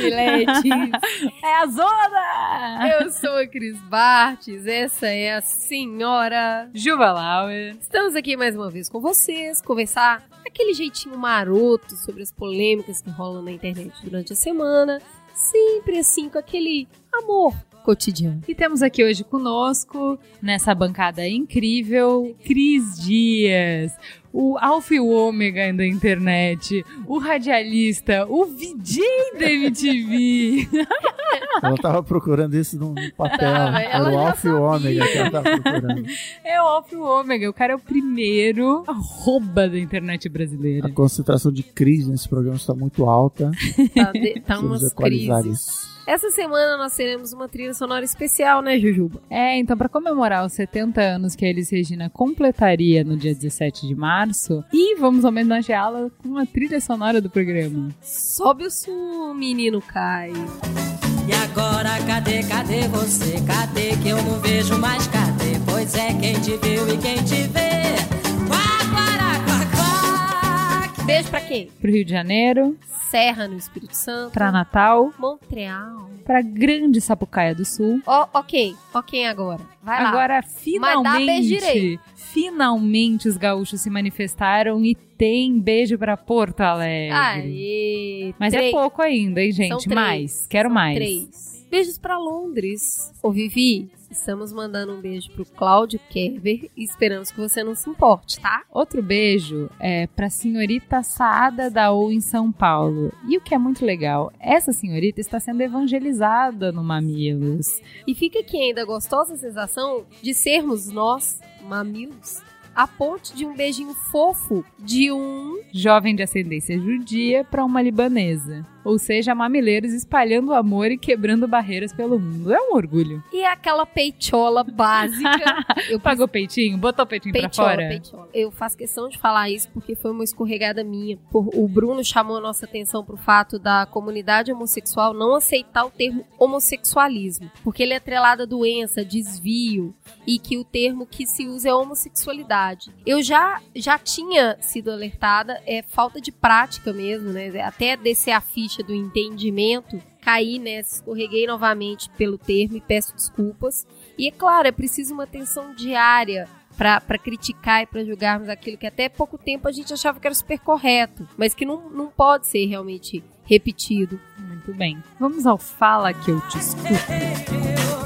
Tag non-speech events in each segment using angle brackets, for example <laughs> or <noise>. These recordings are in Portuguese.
Mamiletes. <laughs> É a Zona! Eu sou a Cris Bartes, essa é a senhora Juba Lauer. Estamos aqui mais uma vez com vocês, conversar aquele jeitinho maroto sobre as polêmicas que rolam na internet durante a semana. Sempre assim, com aquele amor cotidiano. E temos aqui hoje conosco, nessa bancada incrível, Cris Dias, o alfa e o ômega da internet, o radialista, o VJ da MTV. <laughs> Ela tava procurando isso num papel. Era ela o alfa e o ômega que ela tava procurando. É o alfa e o ômega, o cara é o primeiro arroba da internet brasileira. A concentração de crise nesse programa está muito alta. <laughs> Tá, de, tá umas crises. isso. Essa semana nós teremos uma trilha sonora especial, né, Jujuba? É, então para comemorar os 70 anos que a Elis Regina completaria no dia 17 de março, e vamos homenageá-la com a trilha sonora do programa. Sobe o som, menino Kai. E agora cadê, cadê você? Cadê que eu não vejo mais? Cadê? Pois é, quem te viu e quem te vê. Quá. Beijo pra quem? Pro Rio de Janeiro, Serra, no Espírito Santo. pra Natal, Montreal. pra Grande Sapucaia do Sul. Ó, ok. Ok agora. Vai lá. Agora, finalmente, finalmente os gaúchos se manifestaram e tem beijo pra Porto Alegre. Aê. Mas é três. pouco ainda, hein, gente? Mais. Quero São mais. Três. Beijos pra Londres. Ô, Vivi, estamos mandando um beijo pro Cláudio Kerber e esperamos que você não se importe, tá? Outro beijo é pra senhorita Saada Daú em São Paulo. E o que é muito legal, essa senhorita está sendo evangelizada no Mamilos. E fica aqui ainda a gostosa sensação de sermos nós, mamilos, a ponte de um beijinho fofo de um. Jovem de ascendência judia para uma libanesa. Ou seja, mamileiros espalhando amor e quebrando barreiras pelo mundo. É um orgulho. E aquela peitola básica. <laughs> Eu Pagou peitinho? Botou o peitinho pra fora? Eu faço questão de falar isso porque foi uma escorregada minha. O Bruno chamou a nossa atenção pro fato da comunidade homossexual não aceitar o termo homossexualismo, porque ele é atrelado a doença, desvio e que o termo que se usa é homossexualidade. Eu já já tinha sido alertada, é falta de prática mesmo, né? Até descer a ficha do entendimento, caí nessa, escorreguei novamente pelo termo e peço desculpas. E é claro, é preciso uma atenção diária para criticar e para julgarmos aquilo que até pouco tempo a gente achava que era super correto, mas que não, não pode ser realmente repetido. Muito bem. Vamos ao Fala Que Eu Te Escuto.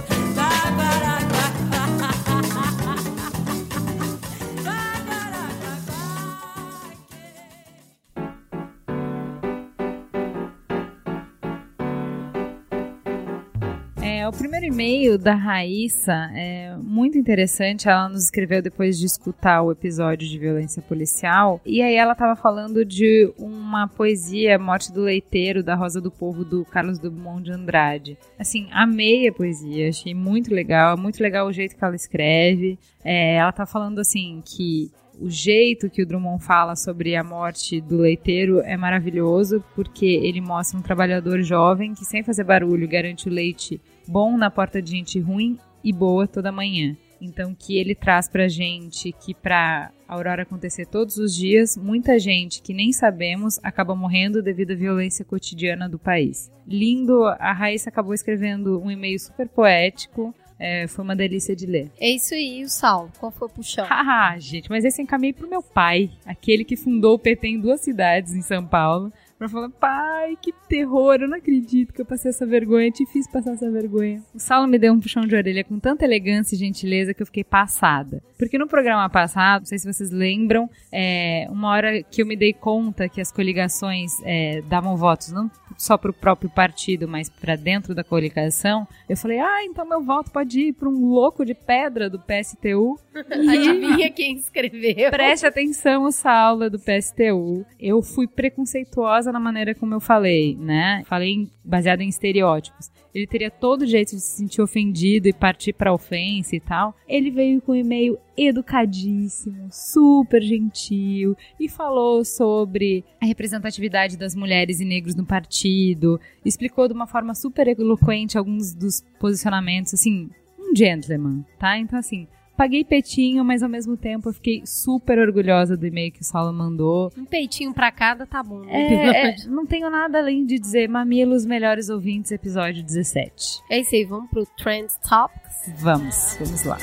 E-mail da Raíssa é muito interessante. Ela nos escreveu depois de escutar o episódio de violência policial. E aí ela estava falando de uma poesia, Morte do Leiteiro, da Rosa do Povo, do Carlos Drummond de Andrade. Assim, amei a poesia, achei muito legal. Muito legal o jeito que ela escreve. É, ela tá falando assim que o jeito que o Drummond fala sobre a morte do leiteiro é maravilhoso, porque ele mostra um trabalhador jovem que, sem fazer barulho, garante o leite bom na porta de gente ruim e boa toda manhã. Então, que ele traz pra gente que pra Aurora acontecer todos os dias, muita gente que nem sabemos acaba morrendo devido à violência cotidiana do país. Lindo, a Raíssa acabou escrevendo um e-mail super poético, é, foi uma delícia de ler. É isso aí, o Saulo. Qual foi o puxão? Haha, <laughs> gente, mas esse encaminhei pro meu pai, aquele que fundou o PT em duas cidades em São Paulo, pra falar, pai, que terror, eu não acredito que eu passei essa vergonha, te fiz passar essa vergonha. O Saulo me deu um puxão de orelha com tanta elegância e gentileza que eu fiquei passada. Porque no programa passado, não sei se vocês lembram, é, uma hora que eu me dei conta que as coligações é, davam votos não só pro próprio partido, mas pra dentro da coligação, eu falei, ah, então meu voto pode ir pra um louco de pedra do PSTU. <laughs> Adivinha quem escreveu? Preste atenção, essa aula do PSTU. Eu fui preconceituosa na maneira como eu falei, né? Falei baseada em estereótipos. Ele teria todo jeito de se sentir ofendido e partir pra ofensa e tal. Ele veio com um e-mail educadíssimo, super gentil e falou sobre a representatividade das mulheres e negros no partido. Explicou de uma forma super eloquente alguns dos posicionamentos, assim, um gentleman, tá? Então, assim, paguei petinho, mas ao mesmo tempo eu fiquei super orgulhosa do e-mail que o Saulo mandou. Um peitinho pra cada tá bom. É, é, não tenho nada além de dizer Mamilos Melhores Ouvintes, episódio 17. É isso aí, vamos pro Trend Topics. Vamos, vamos lá.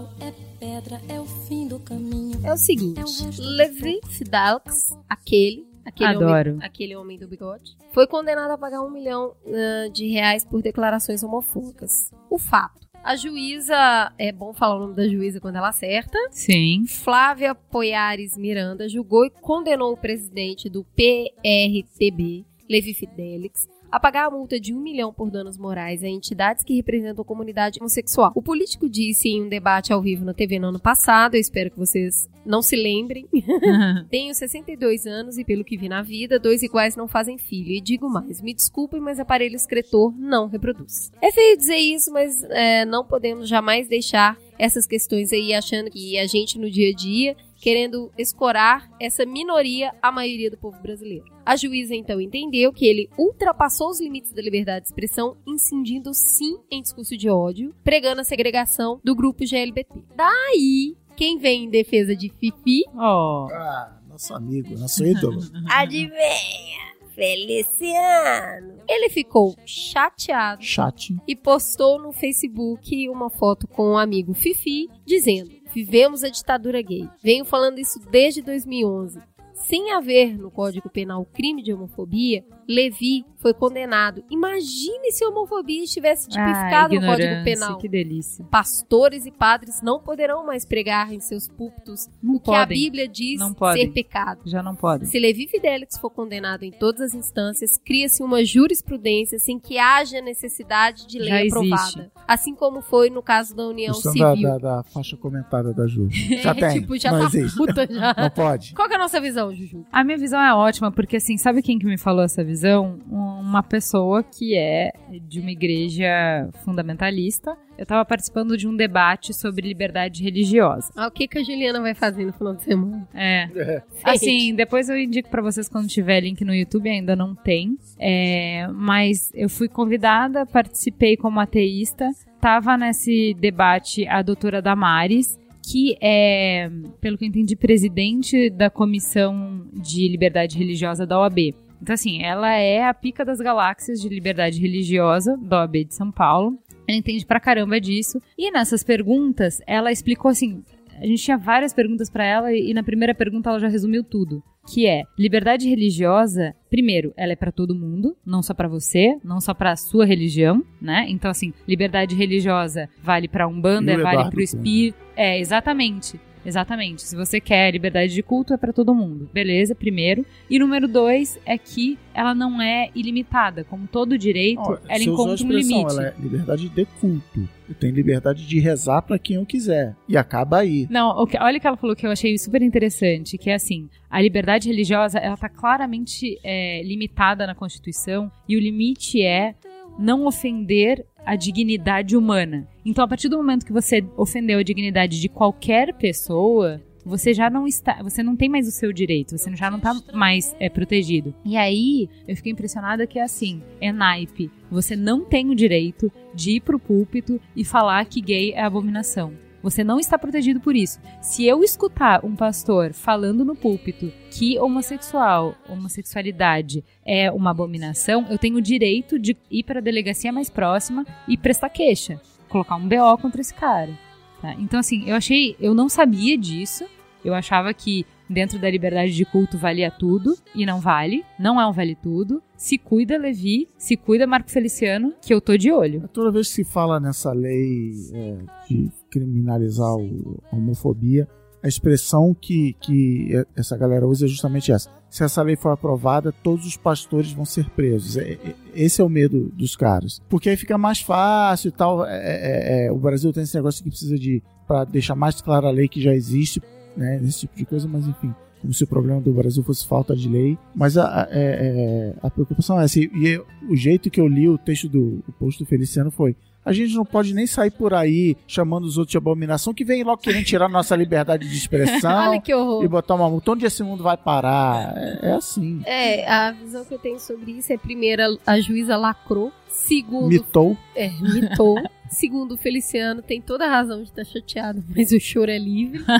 Pau, é pedra, é o fim do caminho. É o seguinte, É Levi Fidelix, aquele, aquele Adoro. homem, aquele homem do bigode, foi condenado a pagar um milhão ah, de reais por declarações homofóbicas. O fato. A juíza, é bom falar o nome da juíza quando ela acerta, Sim. Flávia Poiares Miranda julgou e condenou o presidente do PRTB, Levi Fidelix, a pagar a multa de um milhão por danos morais a entidades que representam a comunidade homossexual. O político disse em um debate ao vivo na TV no ano passado, eu espero que vocês não se lembrem, <laughs> tenho 62 anos e pelo que vi na vida, dois iguais não fazem filho. E digo mais, me desculpem, mas aparelho excretor não reproduz. É feio dizer isso, mas é, não podemos jamais deixar essas questões aí achando que a gente no dia a dia querendo escorar essa minoria à maioria do povo brasileiro. A juíza então entendeu que ele ultrapassou os limites da liberdade de expressão, incidindo sim em discurso de ódio, pregando a segregação do grupo GLBT. Daí, quem vem em defesa de Fifi, Oh, Ah, nosso amigo, nosso ídolo. <laughs> adivinha, Feliciano. Ele ficou chateado Chat. e postou no Facebook uma foto com o amigo Fifi dizendo: Vivemos a ditadura gay. Venho falando isso desde 2011. Sem haver no Código Penal crime de homofobia, Levi foi condenado. Imagine se a homofobia estivesse ah, tipificada no Código Penal. que delícia. Pastores e padres não poderão mais pregar em seus púlpitos Não o que a podem, Bíblia diz Não podem. ser pecado. já não podem. Se Levi Fidelix for condenado em todas as instâncias, cria-se uma jurisprudência sem que haja necessidade de lei Já existe. aprovada. Assim como foi no caso da União Questão da, Civil. da, da faixa comentada da Ju. Já É, <laughs> tem. tipo, já não tá existe. puta já. Não pode. Qual que é a nossa visão, Juju? A minha visão é ótima, porque assim, sabe quem que me falou essa visão? Uma pessoa que é de uma igreja fundamentalista. Eu tava participando de um debate sobre liberdade religiosa. Ah, o que, que a Juliana vai fazer no final de semana? É. Assim, depois eu indico pra vocês quando tiver link no YouTube, ainda não tem. É, mas eu fui convidada, participei como ateísta. Tava nesse debate a doutora Damares, que é, pelo que eu entendi, presidente da Comissão de Liberdade Religiosa da OAB. Então, assim, ela é a pica das galáxias de liberdade religiosa da OAB de São Paulo. Ela entende pra caramba disso. E nessas perguntas, ela explicou assim: a gente tinha várias perguntas pra ela e na primeira pergunta ela já resumiu tudo, que é liberdade religiosa. Primeiro, ela é pra todo mundo, não só pra você, não só pra sua religião, né? Então assim, liberdade religiosa vale pra umbanda, o vale Eduardo pro espírito. É, exatamente. Exatamente. Se você quer liberdade de culto, é pra todo mundo. Beleza, primeiro. E número dois é que ela não é ilimitada. Como todo direito, Ó, ela encontra um limite. Ela é liberdade de culto. Eu tenho liberdade de rezar pra quem eu quiser. E acaba aí. Não, que- olha o que ela falou que eu achei super interessante, que é assim, a liberdade religiosa, ela tá claramente é, limitada na Constituição e o limite é não ofender a dignidade humana. Então, a partir do momento que você ofendeu a dignidade de qualquer pessoa, você já não está, você não tem mais o seu direito, você já não tá mais é, protegido. E aí, eu fiquei impressionada que é assim, é naipe. Você não tem o direito de ir pro púlpito e falar que gay é abominação. Você não está protegido por isso. Se eu escutar um pastor falando no púlpito que homossexual, homossexualidade é uma abominação, eu tenho o direito de ir para a delegacia mais próxima e prestar queixa, colocar um BO contra esse cara. tá? Então assim, eu achei, eu não sabia disso. Eu achava que dentro da liberdade de culto valia tudo e não vale. Não é um vale tudo. Se cuida Levi, se cuida Marco Feliciano, que eu tô de olho. Toda vez que se fala nessa lei é, de criminalizar a homofobia, a expressão que, que essa galera usa é justamente essa. Se essa lei for aprovada, todos os pastores vão ser presos. É- é- esse é o medo dos caras. Porque aí fica mais fácil e tal. É- é- é, o Brasil tem esse negócio que precisa de. para deixar mais clara a lei que já existe, né? Nesse tipo de coisa, mas enfim. Como se o problema do Brasil fosse falta de lei. Mas a, é- é- a preocupação é essa. E, e o jeito que eu li o texto do o post do Feliciano foi: A gente não pode nem sair por aí chamando os outros de abominação, que vem logo querendo tirar nossa liberdade de expressão <laughs> Olha que horror. e botar uma multa. Onde esse mundo vai parar? É, é assim. É, a visão que eu tenho sobre isso é, primeiro, a juíza lacrou. Segundo, Mitou. é, mitou. Segundo, o Feliciano tem toda a razão de estar chateado, <laughs> mas o choro é livre. <laughs>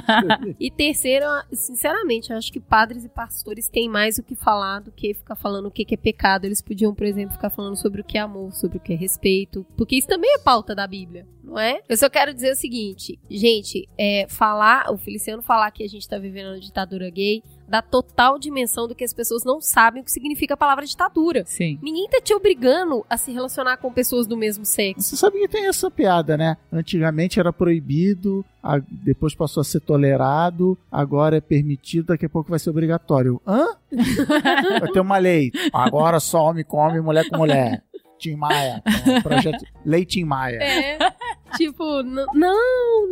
E terceiro, sinceramente, eu acho que padres e pastores têm mais o que falar do que ficar falando o que que é pecado. Eles podiam, por exemplo, ficar falando sobre o que é amor, sobre o que é respeito, porque isso também é pauta da Bíblia, não é? Eu só quero dizer o seguinte, gente, é, falar, o Feliciano falar que a gente tá vivendo uma ditadura gay dá total dimensão do que as pessoas não sabem o que significa a palavra ditadura. Sim. Ninguém tá te obrigando a se relacionar com pessoas do mesmo sexo. Você sabe que tem essa piada, né? Antigamente era proibido, a- depois passou a ser tolerado, agora é permitido, daqui a pouco vai ser obrigatório. Hã? <laughs> vai ter uma lei. Agora só homem com homem, mulher com mulher. Tim Maia. então, projeto Lei Tim Maia. É. tipo, não, não,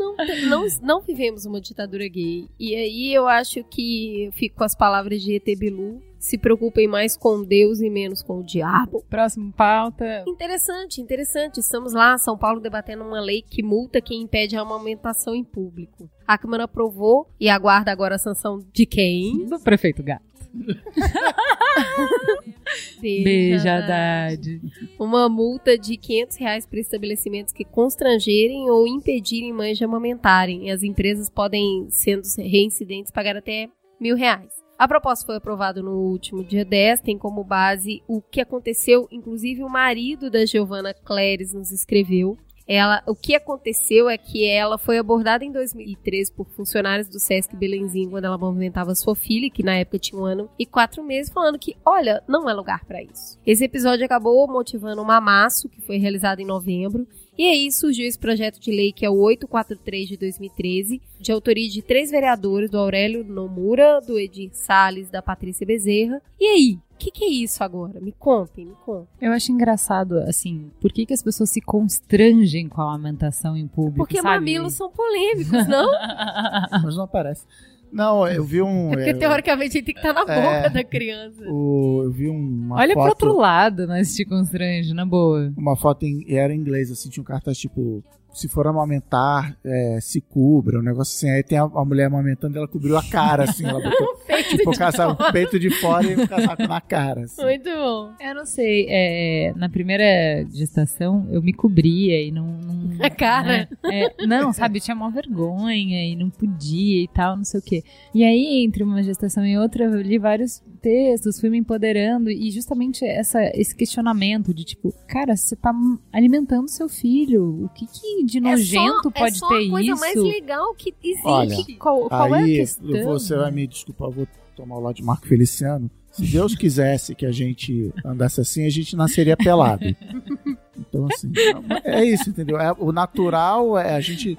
não, não vivemos uma ditadura gay. E aí eu acho que eu fico com as palavras de ET Bilu. Se preocupem mais com Deus e menos com o diabo. Próximo pauta. Interessante, interessante. Estamos lá, São Paulo, debatendo uma lei que multa quem impede a amamentação em público. A Câmara aprovou e aguarda agora a sanção de quem? Do prefeito Gato. <laughs> Beijo, Haddad. Uma multa de 500 reais para estabelecimentos que constrangerem ou impedirem mães de amamentarem. E as empresas podem, sendo reincidentes, pagar até mil reais. A proposta foi aprovada no último dia 10, tem como base o que aconteceu, inclusive o marido da Giovanna Cléris nos escreveu. Ela, o que aconteceu é que ela foi abordada em 2013 por funcionários do Sesc Belenzinho quando ela movimentava sua filha, que na época tinha um ano e quatro meses, falando que, olha, não é lugar pra isso. Esse episódio acabou motivando um amasso, que foi realizado em novembro, e aí surgiu esse projeto de lei que é o 843 de 2013, de autoria de três vereadores, do Aurélio Nomura, do Edir Salles, da Patrícia Bezerra. E aí, o que, que é isso agora? Me contem, me contem. Eu acho engraçado, assim, por que, que as pessoas se constrangem com a amamentação em público, Porque sabe? mamilos são polêmicos, não? <laughs> Mas não aparece. Não, eu vi um. É porque é, teoricamente ele tem que estar na boca É. da criança. o- eu vi uma Olha pro foto. outro lado, mas te constrange, na boa. Uma foto em, e era em inglês, assim, tinha um cartaz tipo. Se for amamentar, é, se cubra, um negócio assim. Aí tem a, a mulher amamentando, ela cobriu a cara, assim. Ela botou <laughs> Peito tipo de casaco, fora. o peito de fora e o casaco na cara. Assim. Muito bom. Eu não sei, é, na primeira gestação eu me cobria e não. não <laughs> A cara. né? É, não, sabe, eu tinha uma vergonha e não podia e tal, não sei o quê. E aí, entre uma gestação e outra, eu li vários textos, fui me empoderando e justamente essa, esse questionamento de tipo, cara, você tá alimentando seu filho, o que, que de nojento é só, pode é só ter a coisa isso? mais legal que existe. Olha, Qual, qual é a Aí questão? você vai me desculpar, vou tomar o lado de Marco Feliciano. Se Deus quisesse que a gente andasse assim, a gente nasceria pelado. Então, assim, é isso, entendeu? É, o natural é a gente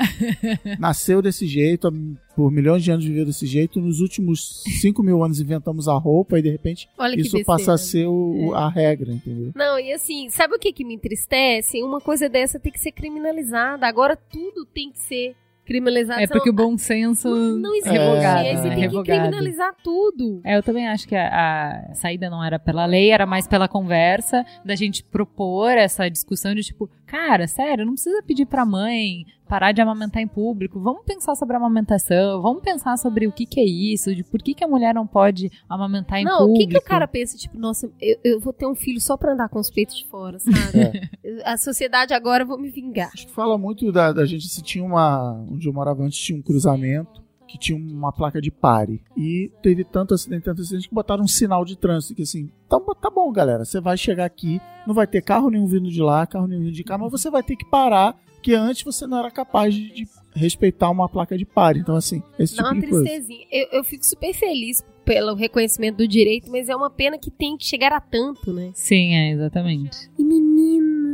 nasceu desse jeito, por milhões de anos viveu desse jeito. Nos últimos 5 mil anos inventamos a roupa e de repente Olha isso besteira. passa a ser o- a regra, entendeu? Não, e assim, sabe o que, que me entristece? Uma coisa dessa tem que ser criminalizada. Agora tudo tem que ser criminalizado. É porque o bom senso não existe. revogado, Aí você né? tem que Revogado. criminalizar tudo. É, eu também acho que a, a saída não era pela lei, era mais pela conversa, da gente propor essa discussão de tipo, cara, sério, não precisa pedir pra mãe parar de amamentar em público, vamos pensar sobre a amamentação, vamos pensar sobre o que que é isso, de por que que a mulher não pode amamentar em Não, o público. que, que o cara pensa? Tipo, nossa, eu, eu vou ter um filho só pra andar com os peitos de fora, sabe? A sociedade agora eu vou me vingar. Acho que fala muito da, da gente se tinha uma. Onde eu morava antes tinha um cruzamento que tinha uma placa de pare. E teve tanto acidente, tanto acidente que botaram um sinal de trânsito que assim, tá, tá bom, galera, você vai chegar aqui, não vai ter carro nenhum vindo de lá, carro nenhum vindo de cá, mas você vai ter que parar, que antes você não era capaz de, de respeitar uma placa de pare. Então, assim, esse Dá tipo uma de coisa. tristezinha. Eu, eu fico super feliz pelo reconhecimento do direito, mas é uma pena que tem que chegar a tanto, né? Sim, é, exatamente. E menina,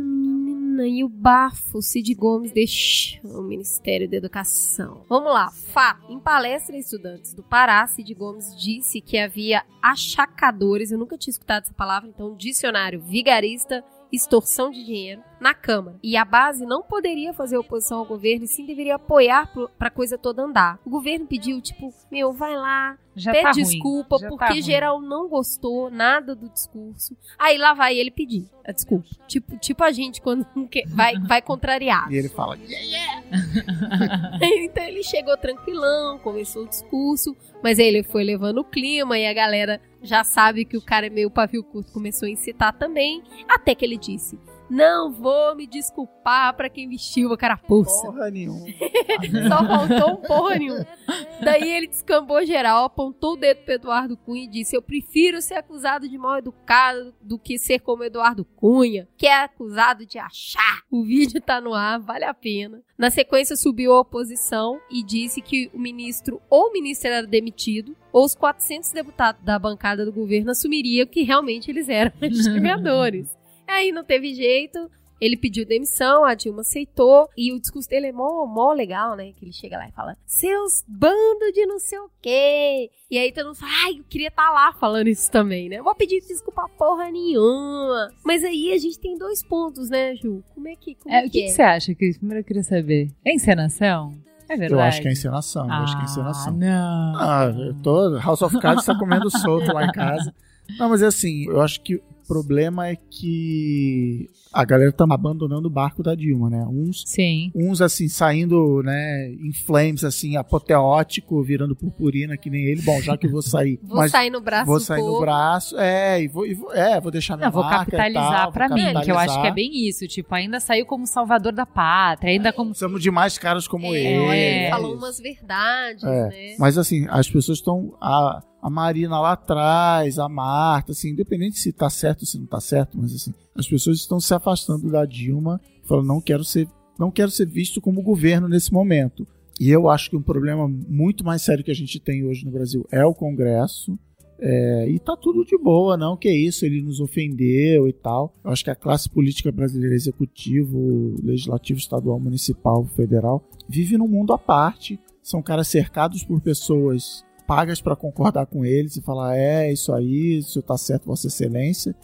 e o bafo Cid Gomes deixou o Ministério da Educação. Vamos lá, fato. Em palestra estudantes do Pará, Cid Gomes disse que havia achacadores, eu nunca tinha escutado essa palavra, então dicionário vigarista, extorsão de dinheiro, na Câmara. E a base não poderia fazer oposição ao governo e sim deveria apoiar para a coisa toda andar. O governo pediu, tipo, meu, vai lá, Já pede tá desculpa, já tá porque ruim. geral não gostou nada do discurso. Aí lá vai ele pedir a desculpa. Tipo, tipo a gente quando <laughs> vai, vai contrariar. E ele fala, <laughs> <laughs> então ele chegou tranquilão, começou o discurso, mas aí ele foi levando o clima e a galera já sabe que o cara é meio pavio curto, começou a incitar também, até que ele disse: Não vou me desculpar pra quem vestiu a carapuça. porra nenhuma. <laughs> Só faltou um porra nenhuma. Daí ele descambou geral, apontou o dedo pro Eduardo Cunha e disse: Eu prefiro ser acusado de mal educado do que ser como Eduardo Cunha, que é acusado de achar. O vídeo tá no ar, vale a pena. Na sequência, subiu a oposição e disse que o ministro ou o ministro era demitido, ou os 400 deputados da bancada do governo assumiriam que realmente eles eram <laughs> investigadores. Aí não teve jeito. Ele pediu demissão, a Dilma aceitou, e o discurso dele é mó, mó legal, né? Que ele chega lá e fala, seus bandos de não sei o quê. E aí todo mundo fala, ai, eu queria estar lá falando isso também, né? Vou pedir desculpa porra nenhuma. Mas aí a gente tem dois pontos, né, Ju? Como é que, como É, é o que que, que você acha, Cris? Primeiro eu queria saber. É encenação? É verdade. Eu acho que é encenação, eu acho que é encenação. Ah, não. Ah, eu tô. House of Cards tá comendo solto lá em casa. <laughs> Não, mas é assim, eu acho que o problema é que a galera tá abandonando o barco da Dilma, né? Uns, Sim. uns assim, saindo, né, em flames, assim, apoteótico, virando purpurina, que nem ele. Bom, já que eu vou sair. <laughs> Vou mas sair no braço vou sair no braço, é, e vou, e vou- é, vou deixar minha Eu vou marca e capitalizar tal, pra vou mim, que eu acho que é capitalizar. bem isso. Tipo, ainda saiu como salvador da pátria, ainda como. Somos de mais caras como É, ele. É falou umas verdades, É, né? Mas assim, as pessoas estão. A, a Marina lá atrás, a Marta, assim, independente se tá certo ou se não tá certo, mas assim, as pessoas estão se afastando da Dilma, falando, não quero ser, não quero ser visto como governo nesse momento. E eu acho que um problema muito mais sério que a gente tem hoje no Brasil é o Congresso. É, e tá tudo de boa, não que é isso, ele nos ofendeu e tal. Eu acho que a classe política brasileira, executivo, legislativo, estadual, municipal, federal, vive num mundo à parte. São caras cercados por pessoas pagas para concordar com eles e falar: é, isso aí, isso tá certo, Vossa Excelência.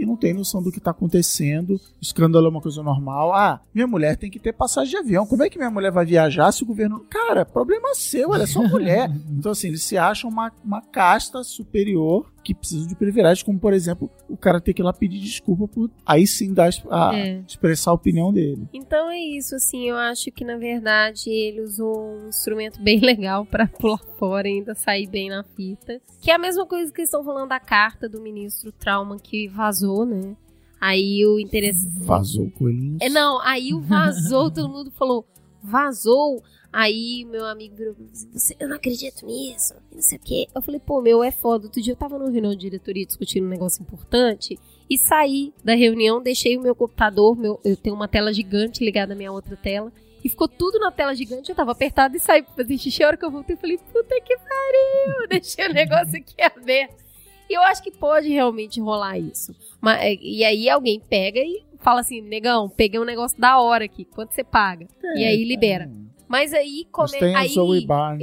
E não tem noção do que tá acontecendo. Escândalo é uma coisa normal. Ah, minha mulher tem que ter passagem de avião. Como é que minha mulher vai viajar se o governo. Cara, problema seu, ela é só mulher. <laughs> Então, assim, eles se acham uma, uma casta superior que precisam de privilégios, como, por exemplo, o cara ter que ir lá pedir desculpa por aí sim dar a, É. expressar a opinião dele. Então é isso, assim, eu acho que na verdade ele usou um instrumento bem <laughs> legal pra pular fora e ainda sair bem na fita. Que é a mesma coisa que estão falando da carta do ministro Trauma que vazou, né? Aí o interesse. Vazou o coelhinho. É, não, aí o vazou, <laughs> todo mundo falou, vazou. Aí meu amigo virou pra mim "Você- eu não acredito nisso, não sei o quê. Eu falei, pô, meu, é foda. Outro dia eu tava numa reunião de diretoria discutindo um negócio importante e saí da reunião, deixei o meu computador, meu, eu tenho uma tela gigante ligada à minha outra tela, e ficou tudo na tela gigante, eu tava apertado e saí pra fazer xixi. A hora que eu voltei, eu falei, puta que pariu, <laughs> deixei o negócio aqui aberto. E eu acho que pode realmente rolar isso. Mas, é, e aí alguém pega e fala assim, negão, peguei um negócio da hora aqui, quanto você paga? e aí libera. Mas aí, come... aí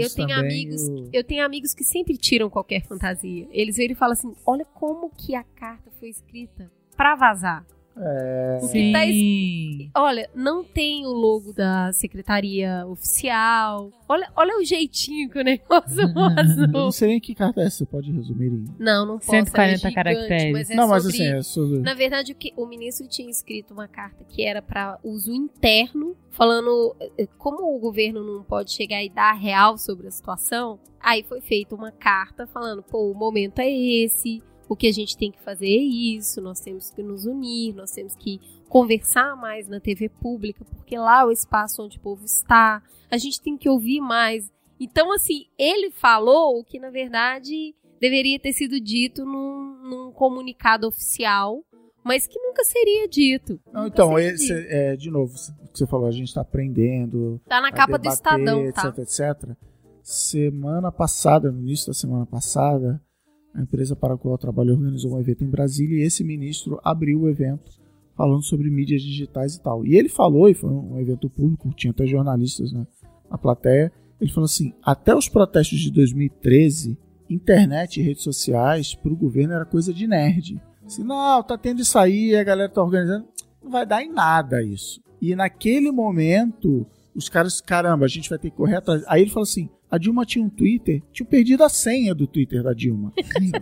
eu tenho também, amigos, o- eu tenho amigos que sempre tiram qualquer fantasia. Eles viram e falam assim: "Olha como que a carta foi escrita pra vazar". É, que tá es- Sim. Olha, não tem o logo da secretaria oficial. Olha, olha o jeitinho que o negócio <laughs> eu vazou. não sei nem que carta é essa, você pode resumir em... Não, não posso. 140 ela é gigante, caracteres. Mas é não, mas sobre- assim, é sobre... Na verdade, o, que, o ministro tinha escrito uma carta que era para uso interno, falando eh, como o governo não pode chegar e dar real sobre a situação. Aí foi feita uma carta falando: pô, o momento é esse, o que a gente tem que fazer é isso, nós temos que nos unir, nós temos que conversar mais na TV pública, porque lá é o espaço onde o povo está, a gente tem que ouvir mais. Então, assim, ele falou o que na verdade deveria ter sido dito num, num comunicado oficial, mas que nunca seria dito. Não, então, seria esse, dito. é, de novo, o que você falou, a gente tá aprendendo, Tá na capa do debater, Estadão, tá? etc, etc. Semana passada, no início da semana passada, a empresa para a qual eu trabalho organizou um evento em Brasília e esse ministro abriu o evento falando sobre mídias digitais e tal. E ele falou, e foi um evento público, tinha até jornalistas né, na plateia, ele falou assim, até os protestos de 2013, internet e redes sociais para o governo era coisa de nerd. Assim, não, tá tendo isso aí, a galera tá organizando. não vai dar em nada isso. E naquele momento, os caras, caramba, a gente vai ter que correr atrás. Aí ele falou assim: a Dilma tinha um Twitter, tinha perdido a senha do Twitter da Dilma.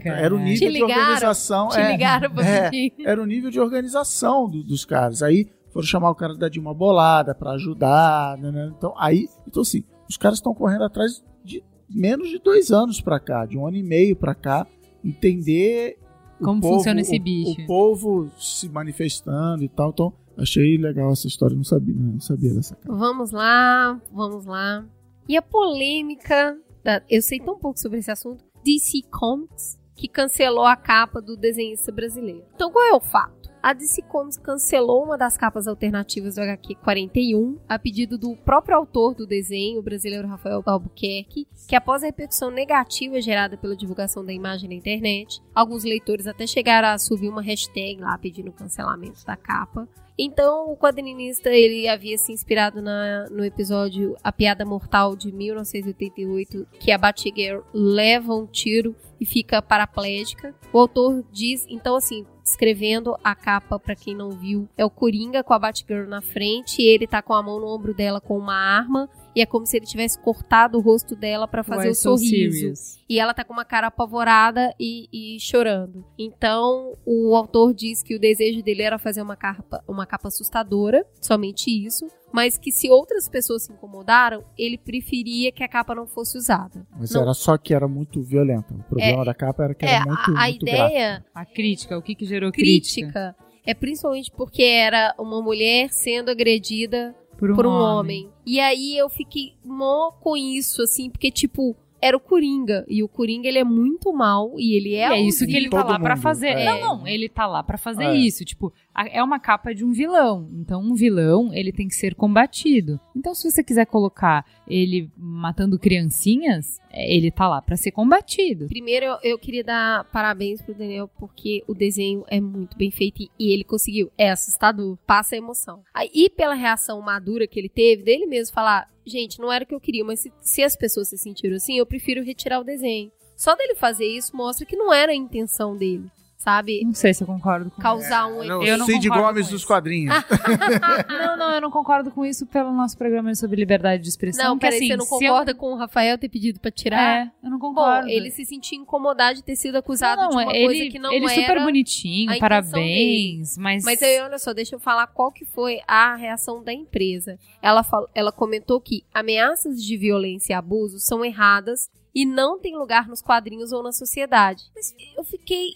Era o nível Te de ligaram, organização. Te é, ligaram é, pedir. era o nível de organização do- dos caras. Aí foram chamar o cara da Dilma Bolada pra ajudar. né, né. Então, aí, então assim, os caras estão correndo atrás de menos de dois anos pra cá, de um ano e meio pra cá, entender Como povo- funciona esse o- bicho. O povo se manifestando e tal. Então, achei legal essa história. Não sabia, não sabia dessa cara. Vamos lá, vamos lá. E a polêmica. Da... Eu sei tão pouco sobre esse assunto. DC Comics, que cancelou a capa do desenhista brasileiro. Então, qual é o fato? A DC Comics cancelou uma das capas alternativas do HQ 41, a pedido do próprio autor do desenho, o brasileiro Rafael Albuquerque, que após a repercussão negativa gerada pela divulgação da imagem na internet, alguns leitores até chegaram a subir uma hashtag lá pedindo o cancelamento da capa. Então, o quadrinista ele havia se inspirado na, no episódio A Piada Mortal de 1988, que a Batgirl leva um tiro e fica paraplégica. O autor diz, então assim, escrevendo a capa pra quem não viu, é o Coringa com a Batgirl na frente, e ele tá com a mão no ombro dela com uma arma, e é como se ele tivesse cortado o rosto dela pra fazer Why o so sorriso. serious? E ela tá com uma cara apavorada e, e chorando. Então, o autor diz que o desejo dele era fazer uma capa, uma capa assustadora, somente isso. Mas que se outras pessoas se incomodaram, ele preferia que a capa não fosse usada. Mas Não. era só que era muito violenta. O problema da capa era que É, era muito, a, a muito gráfico. ideia A crítica, o que que gerou crítica? crítica é principalmente porque era uma mulher sendo agredida Por um, por um homem. homem. E aí eu fiquei mó com isso, assim, porque, tipo, era o Coringa. E o Coringa, ele é muito mal e ele E é é isso que ele tá lá pra fazer. é. Não, não, ele tá lá pra fazer É. isso. Tipo, é uma capa de um vilão. Então, um vilão, ele tem que ser combatido. Então, se você quiser colocar ele matando criancinhas, é, ele tá lá pra ser combatido. Primeiro, eu, queria dar parabéns pro Daniel, porque o desenho é muito bem feito e, ele conseguiu. É assustador, passa a emoção. E pela reação madura que ele teve, dele mesmo falar: gente, não era o que eu queria, mas se, se as pessoas se sentiram assim, eu prefiro retirar o desenho. Só dele fazer isso mostra que não era a intenção dele, sabe? Não sei se eu concordo com Causar um Não, Eu não Cid Gomes dos quadrinhos. <laughs> Não, não, eu não concordo com isso pelo nosso programa sobre liberdade de expressão. Não, que, peraí, assim, você não se eu- concorda com o Rafael ter pedido pra tirar? É, eu não Bom, concordo. ele se sentia incomodado de ter sido acusado não, de uma ele, coisa que não ele era. super a bonitinho, parabéns, mas... Mas aí, olha só, deixa eu falar qual que foi a reação da empresa. Ela, fal- ela comentou que ameaças de violência e abuso são erradas e não tem lugar nos quadrinhos ou na sociedade. Mas eu fiquei,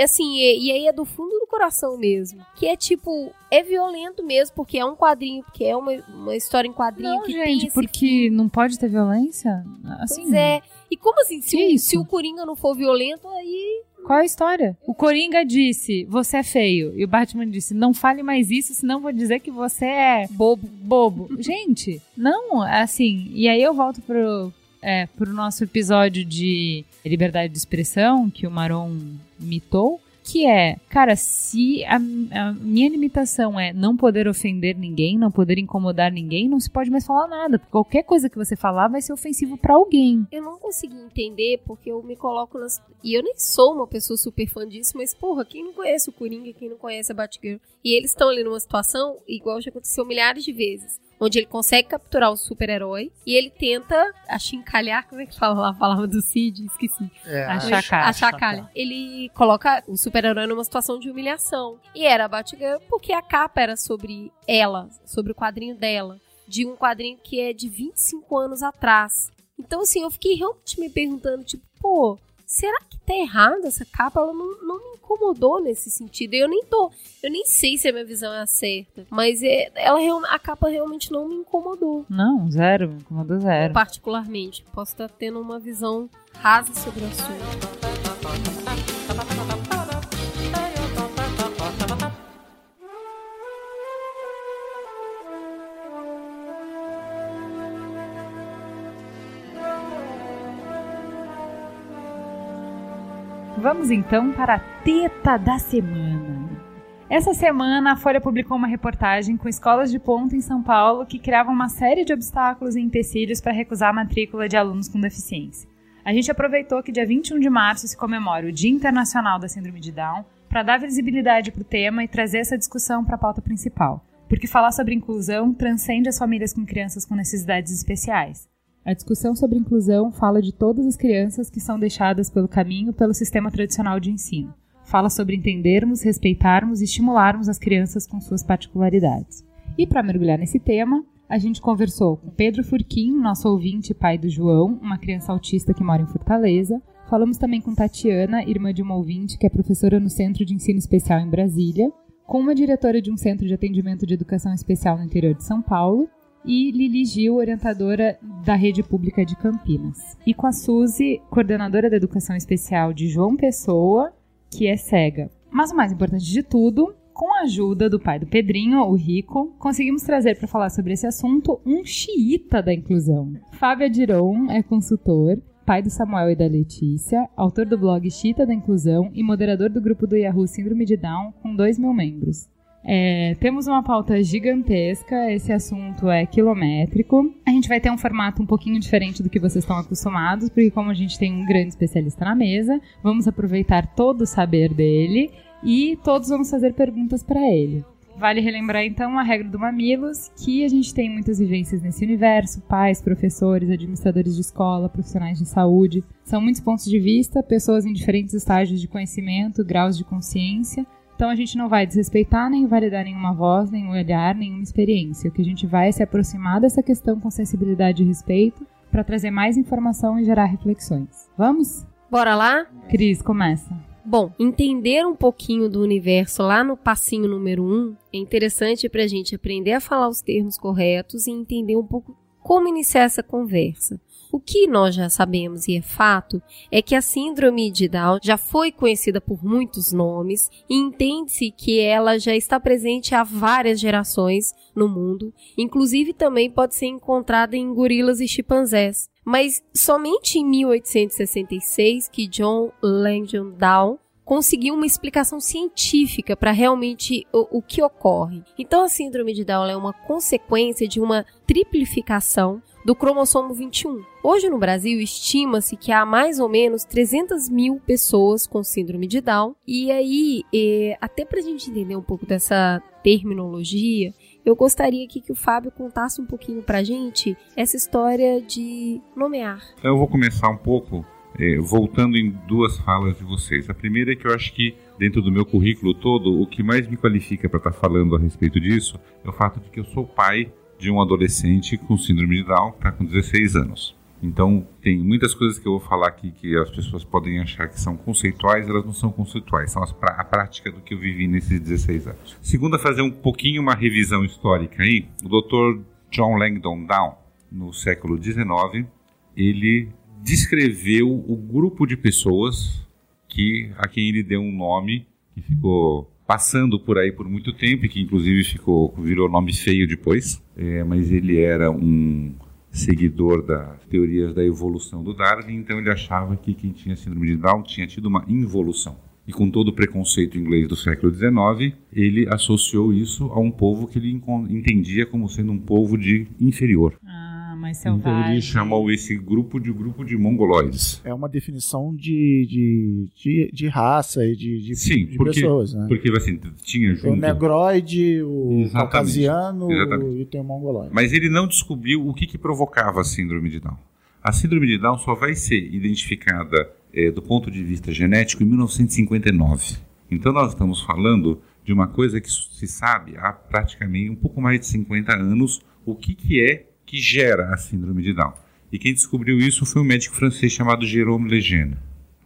assim, e, e aí é do fundo do coração mesmo. Que é tipo, é violento mesmo, porque é um quadrinho, porque é uma, uma história em quadrinho Não, que tem gente, esse porque não pode ter violência? Assim, Pois é. E como assim, se o, se o Coringa não for violento, aí. Qual é a história? O Coringa disse, você é feio. E o Batman disse, não fale mais isso, senão vou dizer que você é bobo. Bobo. Gente, não, assim, e aí eu volto pro, é, pro nosso episódio de liberdade de expressão, que o Maron mitou, que é, cara, se a, a minha limitação é não poder ofender ninguém, não poder incomodar ninguém, não se pode mais falar nada. Porque qualquer coisa que você falar vai ser ofensivo pra alguém. Eu não consegui entender, porque eu me coloco nas. E eu nem sou uma pessoa super fã disso, mas, porra, quem não conhece o Coringa, quem não conhece a Batgirl? E eles estão ali numa situação, igual já aconteceu milhares de vezes. Onde ele consegue capturar o super-herói e ele tenta achincalhar. Como é que fala lá a palavra do Cid? Esqueci. É, A a- chacalha. A chacalha. Ele coloca o super-herói numa situação de humilhação. E era a Batgirl porque a capa era sobre ela, sobre o quadrinho dela. De um quadrinho que é de 25 anos atrás. Então, assim, eu fiquei realmente me perguntando, tipo, pô, será que tá errada essa capa? Ela não, não me incomodou nesse sentido. Eu nem tô. Eu nem sei se a minha visão é a certa. Mas é, ela, a capa realmente não me incomodou. Não, zero, me incomodou zero. Particularmente. Posso estar tendo uma visão rasa sobre o assunto. Vamos então para a teta da semana. Essa semana a Folha publicou uma reportagem com escolas de ponta em São Paulo que criavam uma série de obstáculos e empecilhos para recusar a matrícula de alunos com deficiência. A gente aproveitou que dia 21 de março se comemora o Dia Internacional da Síndrome de Down para dar visibilidade para o tema e trazer essa discussão para a pauta principal. Porque falar sobre inclusão transcende as famílias com crianças com necessidades especiais. A discussão sobre inclusão fala de todas as crianças que são deixadas pelo caminho pelo sistema tradicional de ensino. Fala sobre entendermos, respeitarmos e estimularmos as crianças com suas particularidades. E para mergulhar nesse tema, a gente conversou com Pedro Furquim, nosso ouvinte pai do João, uma criança autista que mora em Fortaleza. Falamos também com Tatiana, irmã de uma ouvinte que é professora no Centro de Ensino Especial em Brasília, com uma diretora de um centro de atendimento de educação especial no interior de São Paulo e Lili Gil, orientadora da Rede Pública de Campinas. E com a Suzy, coordenadora da Educação Especial de João Pessoa, que é cega. Mas o mais importante de tudo, com a ajuda do pai do Pedrinho, o Rico, conseguimos trazer para falar sobre esse assunto um xiita da inclusão. Fábio Adiron é consultor, pai do Samuel e da Letícia, autor do blog Chita da Inclusão e moderador do grupo do Yahoo Síndrome de Down, com 2 mil membros. É, temos uma pauta gigantesca, esse assunto é quilométrico. A gente vai ter um formato um pouquinho diferente do que vocês estão acostumados, porque como a gente tem um grande especialista na mesa, vamos aproveitar todo o saber dele e todos vamos fazer perguntas para ele. Vale relembrar então a regra do Mamilos, que a gente tem muitas vivências nesse universo, pais, professores, administradores de escola, profissionais de saúde. São muitos pontos de vista, pessoas em diferentes estágios de conhecimento, graus de consciência, então a gente não vai desrespeitar nem invalidar nenhuma voz, nenhum olhar, nenhuma experiência. O que a gente vai é se aproximar dessa questão com sensibilidade e respeito para trazer mais informação e gerar reflexões. Vamos? Bora lá? Cris, começa. Bom, entender um pouquinho do universo lá no passinho número 1 um, é interessante para a gente aprender a falar os termos corretos e entender um pouco como iniciar essa conversa. O que nós já sabemos e é fato é que a síndrome de Down já foi conhecida por muitos nomes e entende-se que ela já está presente há várias gerações no mundo, inclusive também pode ser encontrada em gorilas e chimpanzés. Mas somente em 1866 que John Langdon Down conseguiu uma explicação científica para realmente o, o, que ocorre. Então, a síndrome de Down é uma consequência de uma triplificação do cromossomo 21. Hoje no Brasil, estima-se que há mais ou menos 300 mil pessoas com síndrome de Down. E aí, é, até para a gente entender um pouco dessa terminologia, eu gostaria aqui que o Fábio contasse um pouquinho para a gente essa história de nomear. Eu vou começar um pouco é, voltando em duas falas de vocês. A primeira é que eu acho que, dentro do meu currículo todo, o que mais me qualifica para estar tá falando a respeito disso é o fato de que eu sou pai de um adolescente com síndrome de Down, que está com 16 anos. Então, tem muitas coisas que eu vou falar aqui que as pessoas podem achar que são conceituais, elas não são conceituais, são a prática do que eu vivi nesses 16 anos. Segunda, fazer um pouquinho uma revisão histórica aí, o Dr. John Langdon Down, no século 19, ele descreveu o grupo de pessoas que a quem ele deu um nome que ficou passando por aí por muito tempo e que inclusive ficou virou nome feio depois, é, mas ele era um seguidor das teorias da evolução do Darwin, então ele achava que quem tinha síndrome de Down tinha tido uma involução. E com todo o preconceito inglês do século XIX, ele associou isso a um povo que ele entendia como sendo um povo de inferior. Ah mais selvagem. Então ele chamou esse grupo de grupo de mongoloides. É uma definição de, de, de, de raça e de, de, Sim, de porque, pessoas, né? porque assim, tinha junto... o negroide, o Exatamente. caucasiano Exatamente. e tem o mongoloide. Mas ele não descobriu o que, que provocava a síndrome de Down. A síndrome de Down só vai ser identificada é, do ponto de vista genético em 1959. Então nós estamos falando de uma coisa que se sabe há praticamente um pouco mais de 50 anos o que, que é que gera a síndrome de Down. E quem descobriu isso foi um médico francês chamado Jérôme Lejeune.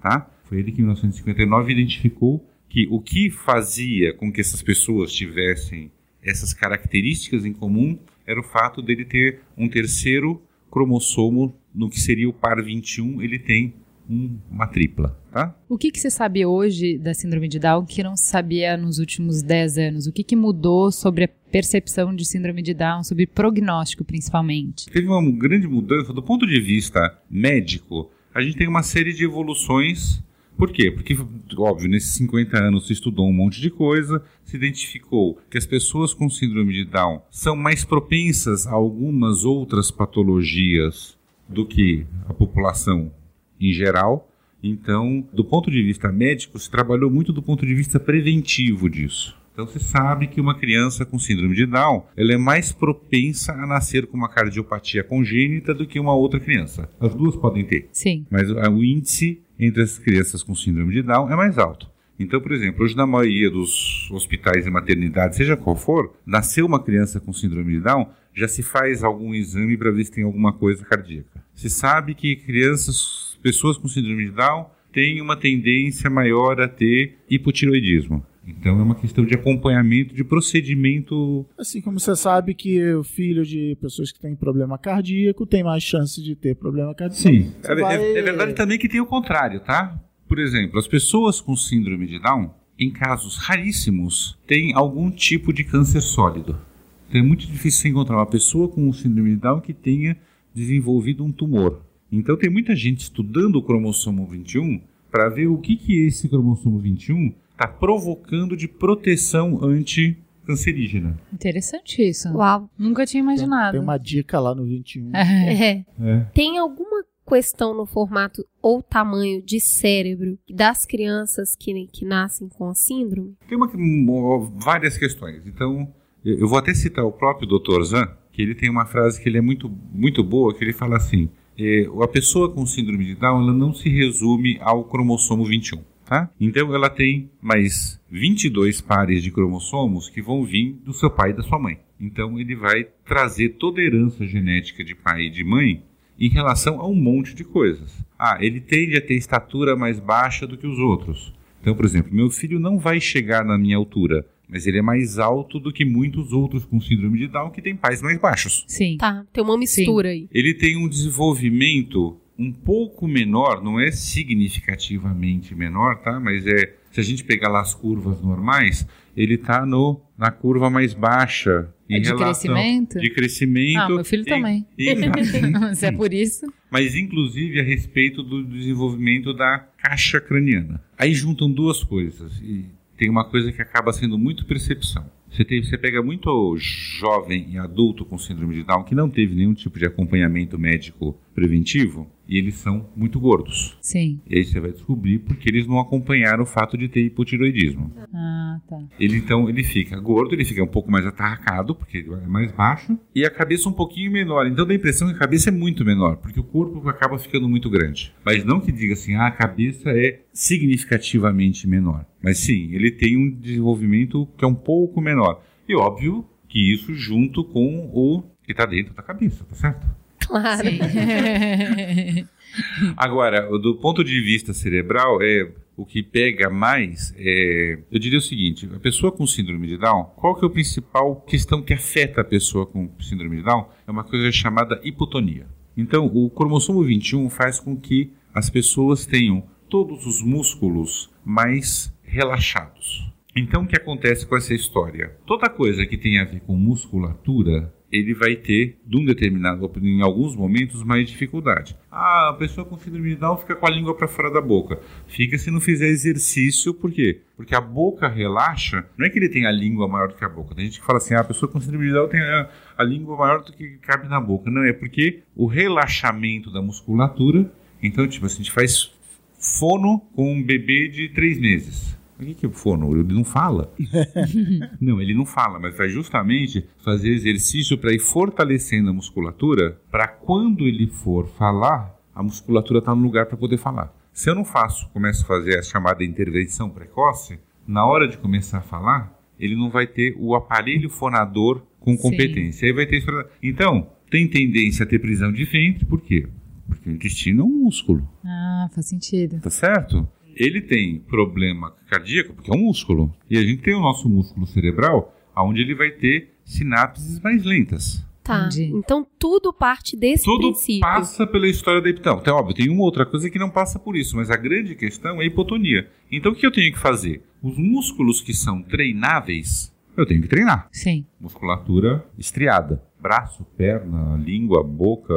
Tá? Foi ele que em 1959 identificou que o que fazia com que essas pessoas tivessem essas características em comum era o fato dele ter um terceiro cromossomo no que seria o par 21, ele tem uma tripla, tá? O que, que você sabe hoje da síndrome de Down que não se sabia nos últimos 10 anos? O que, que mudou sobre a percepção de síndrome de Down, sobre prognóstico principalmente? Teve uma grande mudança do ponto de vista médico. A gente tem uma série de evoluções por quê? Porque, óbvio, nesses 50 anos se estudou um monte de coisa, se identificou que as pessoas com síndrome de Down são mais propensas a algumas outras patologias do que a população em geral. Então, do ponto de vista médico, se trabalhou muito do ponto de vista preventivo disso. Então se sabe que uma criança com síndrome de Down ela é mais propensa a nascer com uma cardiopatia congênita do que uma outra criança. As duas podem ter, Sim. mas o índice entre as crianças com síndrome de Down é mais alto. Então, por exemplo, hoje na maioria dos hospitais e maternidades, seja qual for, nasceu uma criança com síndrome de Down, já se faz algum exame para ver se tem alguma coisa cardíaca. Se sabe que crianças, pessoas com síndrome de Down têm uma tendência maior a ter hipotiroidismo. Então é uma questão de acompanhamento, de procedimento. Assim como você sabe que o filho de pessoas que têm problema cardíaco tem mais chance de ter problema cardíaco. Você é- vai- é verdade também que tem o contrário, tá? Por exemplo, as pessoas com síndrome de Down, em casos raríssimos, têm algum tipo de câncer sólido. Então é muito difícil você encontrar uma pessoa com síndrome de Down que tenha desenvolvido um tumor. Então tem muita gente estudando o cromossomo 21 para ver o que, que esse cromossomo 21 está provocando de proteção anticancerígena. Interessante isso. Uau. Nunca tinha imaginado. Tem uma dica lá no 21. É. É. Tem alguma questão no formato ou tamanho de cérebro das crianças que, que nascem com a síndrome? Tem uma, um, várias questões. Então, eu eu vou até citar o próprio Dr. Zan, que ele tem uma frase que ele é muito, muito boa, que ele fala assim, é, a pessoa com síndrome de Down, ela não se resume ao cromossomo 21, tá? Então, ela tem mais 22 pares de cromossomos que vão vir do seu pai e da sua mãe. Então, ele vai trazer toda a herança genética de pai e de mãe em relação a um monte de coisas. Ah, ele tende a ter estatura mais baixa do que os outros. Então, por exemplo, meu filho não vai chegar na minha altura, mas ele é mais alto do que muitos outros com síndrome de Down que têm pais mais baixos. Sim. Tá, tem uma mistura aí. Ele tem um desenvolvimento um pouco menor, não é significativamente menor, tá? Mas é se a gente pegar lá as curvas normais, ele está no na curva mais baixa em É de relação crescimento? de crescimento. Ah, meu filho em- também. <laughs> em- Se é por isso. mas inclusive a respeito do desenvolvimento da caixa craniana. Aí juntam duas coisas e tem uma coisa que acaba sendo muito percepção. Você, tem, você pega muito jovem e adulto com síndrome de Down que não teve nenhum tipo de acompanhamento médico preventivo e eles são muito gordos. Sim. E aí você vai descobrir porque eles não acompanharam o fato de ter hipotiroidismo. Ah, tá. Ele então ele fica gordo, ele fica um pouco mais atarracado, porque ele é mais baixo, e a cabeça um pouquinho menor. Então dá a impressão que a cabeça é muito menor, porque o corpo acaba ficando muito grande. Mas não que diga assim, ah, a cabeça é significativamente menor. Mas sim, ele tem um desenvolvimento que é um pouco menor. E óbvio que isso junto com o que está dentro da cabeça, tá certo? Claro. <laughs> Agora, do ponto de vista cerebral, é o que pega mais é, eu diria o seguinte, a pessoa com síndrome de Down, qual que é a principal questão que afeta a pessoa com síndrome de Down? É uma coisa chamada hipotonia. Então, o cromossomo 21 faz com que as pessoas tenham todos os músculos mais relaxados. Então, o que acontece com essa história? Toda coisa que tem a ver com musculatura, ele vai ter, de um determinado, em alguns momentos, mais dificuldade. Ah, a pessoa com síndrome de Down fica com a língua para fora da boca. Fica se não fizer exercício, por quê? Porque a boca relaxa, não é que ele tem a língua maior do que a boca. Tem gente que fala assim, ah, a pessoa com síndrome de Down tem a, a língua maior do que cabe na boca. Não, é porque o relaxamento da musculatura, então, tipo, assim, a gente faz fono com um bebê de três meses. O que que é fono? Ele não fala. <laughs> não, ele não fala, mas vai justamente fazer exercício para ir fortalecendo a musculatura para quando ele for falar, a musculatura está no lugar para poder falar. Se eu não faço, começo a fazer a chamada intervenção precoce, na hora de começar a falar, ele não vai ter o aparelho fonador com Sim. competência. Aí vai ter Então, tem tendência a ter prisão de ventre, por quê? Porque o intestino é um músculo. Ah, faz sentido. Tá certo? Ele tem problema cardíaco, porque é um músculo. E a gente tem o nosso músculo cerebral, onde ele vai ter sinapses mais lentas. Tá. Entendi. Então tudo parte desse Tudo princípio. passa pela história da hipotão. Então, óbvio, tem uma outra coisa que não passa por isso, mas a grande questão é a hipotonia. Então, o que eu tenho que fazer? Os músculos que são treináveis, eu tenho que treinar. Sim. Musculatura estriada. Braço, perna, língua, boca,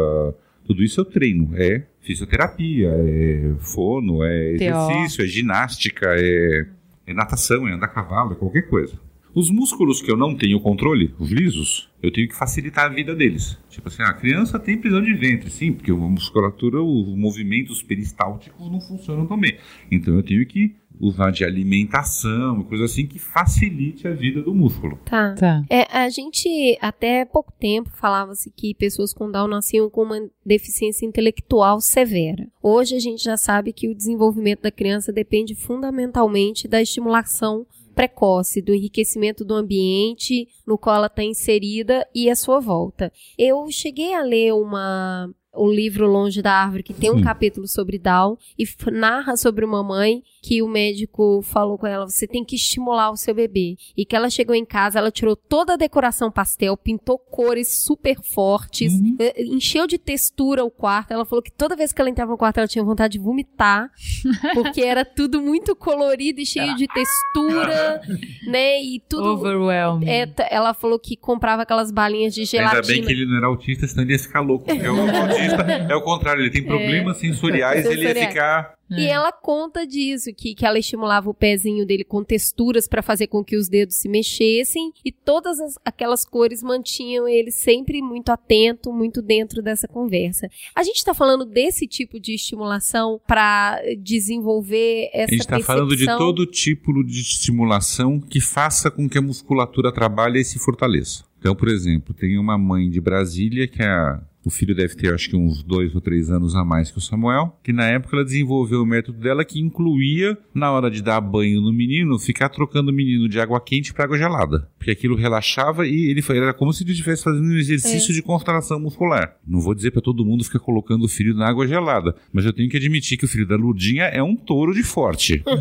tudo isso eu treino. É fisioterapia, é fono, é exercício, é ginástica, é, é natação, é andar a cavalo, é qualquer coisa. Os músculos que eu não tenho controle, os lisos, eu tenho que facilitar a vida deles. Tipo assim, a criança tem prisão de ventre, sim, porque a musculatura, os movimentos peristálticos não funcionam tão bem. Então eu tenho que usar de alimentação, coisa assim que facilite a vida do músculo. Tá. Tá. É, a gente, até pouco tempo, falava-se que pessoas com Down nasciam com uma deficiência intelectual severa. Hoje a gente já sabe que o desenvolvimento da criança depende fundamentalmente da estimulação precoce, do enriquecimento do ambiente no qual ela está inserida e a sua volta. Eu cheguei a ler uma o livro Longe da Árvore, que tem um Sim. capítulo sobre Down, e narra sobre uma mãe que o médico falou com ela: você tem que estimular o seu bebê. E que ela chegou em casa, ela tirou toda a decoração pastel, pintou cores super fortes, Uhum. eh, encheu de textura o quarto. Ela falou que toda vez que ela entrava no quarto, ela tinha vontade de vomitar, <laughs> porque era tudo muito colorido e cheio de textura, né? E tudo. Overwhelming. É, ela falou que comprava aquelas balinhas de gelatina. Ainda bem que ele não era autista, senão ele ia ficar louco. Porque o <laughs> autista é o contrário, ele tem problemas sensoriais, ele ia ficar. E ela conta disso, que, que ela estimulava o pezinho dele com texturas para fazer com que os dedos se mexessem e todas as- aquelas cores mantinham ele sempre muito atento, muito dentro dessa conversa. A gente está falando desse tipo de estimulação para desenvolver essa A gente está falando de todo tipo de estimulação que faça com que a musculatura trabalhe e se fortaleça. Então, por exemplo, tem uma mãe de Brasília que é a- o filho deve ter acho que uns dois ou três anos a mais que o Samuel, que na época ela desenvolveu o método dela que incluía, na hora de dar banho no menino, ficar trocando o menino de água quente para água gelada. Porque aquilo relaxava e ele foi- era como se ele estivesse fazendo um exercício de contração muscular. Não vou dizer para todo mundo ficar colocando o filho na água gelada, mas eu tenho que admitir que o filho da Lurdinha é um touro de forte. <laughs>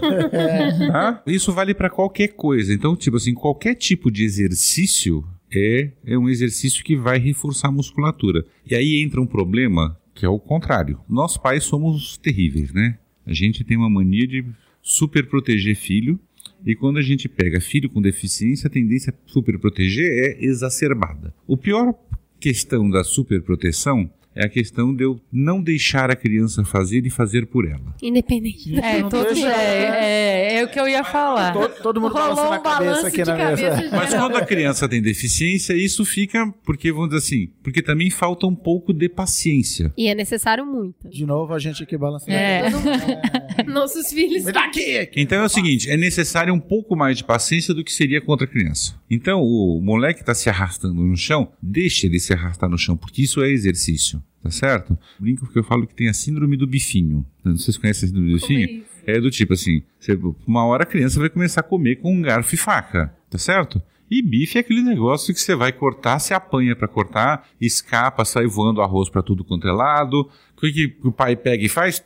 Tá? Isso vale para qualquer coisa. Então, tipo assim, qualquer tipo de exercício é, é um exercício que vai reforçar a musculatura. E aí entra um problema que é o contrário. Nós pais somos terríveis, né? A gente tem uma mania de super proteger filho. E quando a gente pega filho com deficiência, a tendência a super proteger é exacerbada. O pior questão da super proteção é a questão de eu não deixar a criança fazer e fazer por ela. Independente. É, todos, deixa- é, é, é o que eu ia falar. Todo, todo mundo Rolou balançando a um cabeça aqui na mesa. cabeça Mas geral. quando a criança tem deficiência, isso fica porque, vamos dizer assim, porque também falta um pouco de paciência. E é necessário muito. De novo, a gente aqui balançando É. cabeça. <laughs> Nossos filhos. Me dá aqui! Então é o seguinte, é necessário um pouco mais de paciência do que seria contra a criança. Então o moleque está se arrastando no chão, deixa ele se arrastar no chão, porque isso é exercício, tá certo? Brinco porque eu falo que tem a síndrome do bifinho. Não sei se vocês conhecem a síndrome do bifinho. É do tipo assim, você- uma hora a criança vai começar a comer com um garfo e faca, tá certo? E bife é aquele negócio que você vai cortar, você apanha pra cortar, escapa, sai voando arroz pra tudo quanto é lado. O que, que o pai pega e faz?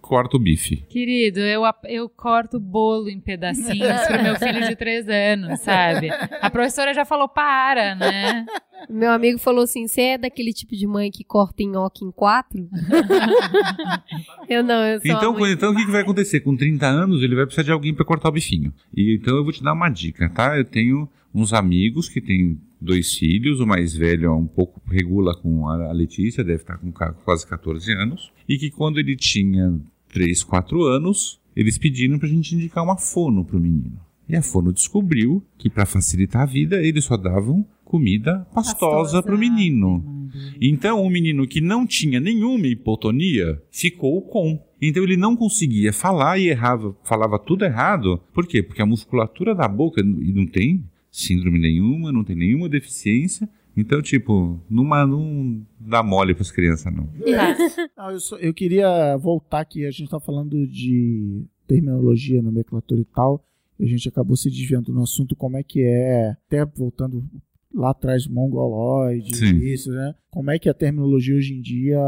Corta o bife. Querido, eu, eu corto bolo em pedacinhos pro meu filho de três anos, sabe? A professora já falou, para, né? Meu amigo falou assim: você é daquele tipo de mãe que corta nhoque em quatro? <laughs> eu não, eu sou. Então, mãe- então o que, que vai acontecer? Com 30 anos, ele vai precisar de alguém para cortar o bifinho. E então eu vou te dar uma dica, tá? Eu tenho uns amigos que têm dois filhos, o mais velho é um pouco regula com a a Letícia, deve estar com quase 14 anos, e que quando ele tinha 3, 4 anos, eles pediram pra gente indicar uma fono pro menino. E a fono descobriu que para facilitar a vida, eles só davam comida pastosa pro menino. Então, o menino que não tinha nenhuma hipotonia ficou com. Então, ele não conseguia falar e errava, falava tudo errado. Por quê? Porque a musculatura da boca e não tem síndrome nenhuma, não tem nenhuma deficiência. Então, tipo, numa, não dá mole pras crianças, não. <laughs> Não, eu, só- eu queria voltar aqui. A gente tá falando de terminologia, nomenclatura e tal. E a gente acabou se desviando no assunto como é que é, até voltando lá atrás, mongoloide, Sim. isso, né? Como é que a terminologia hoje em dia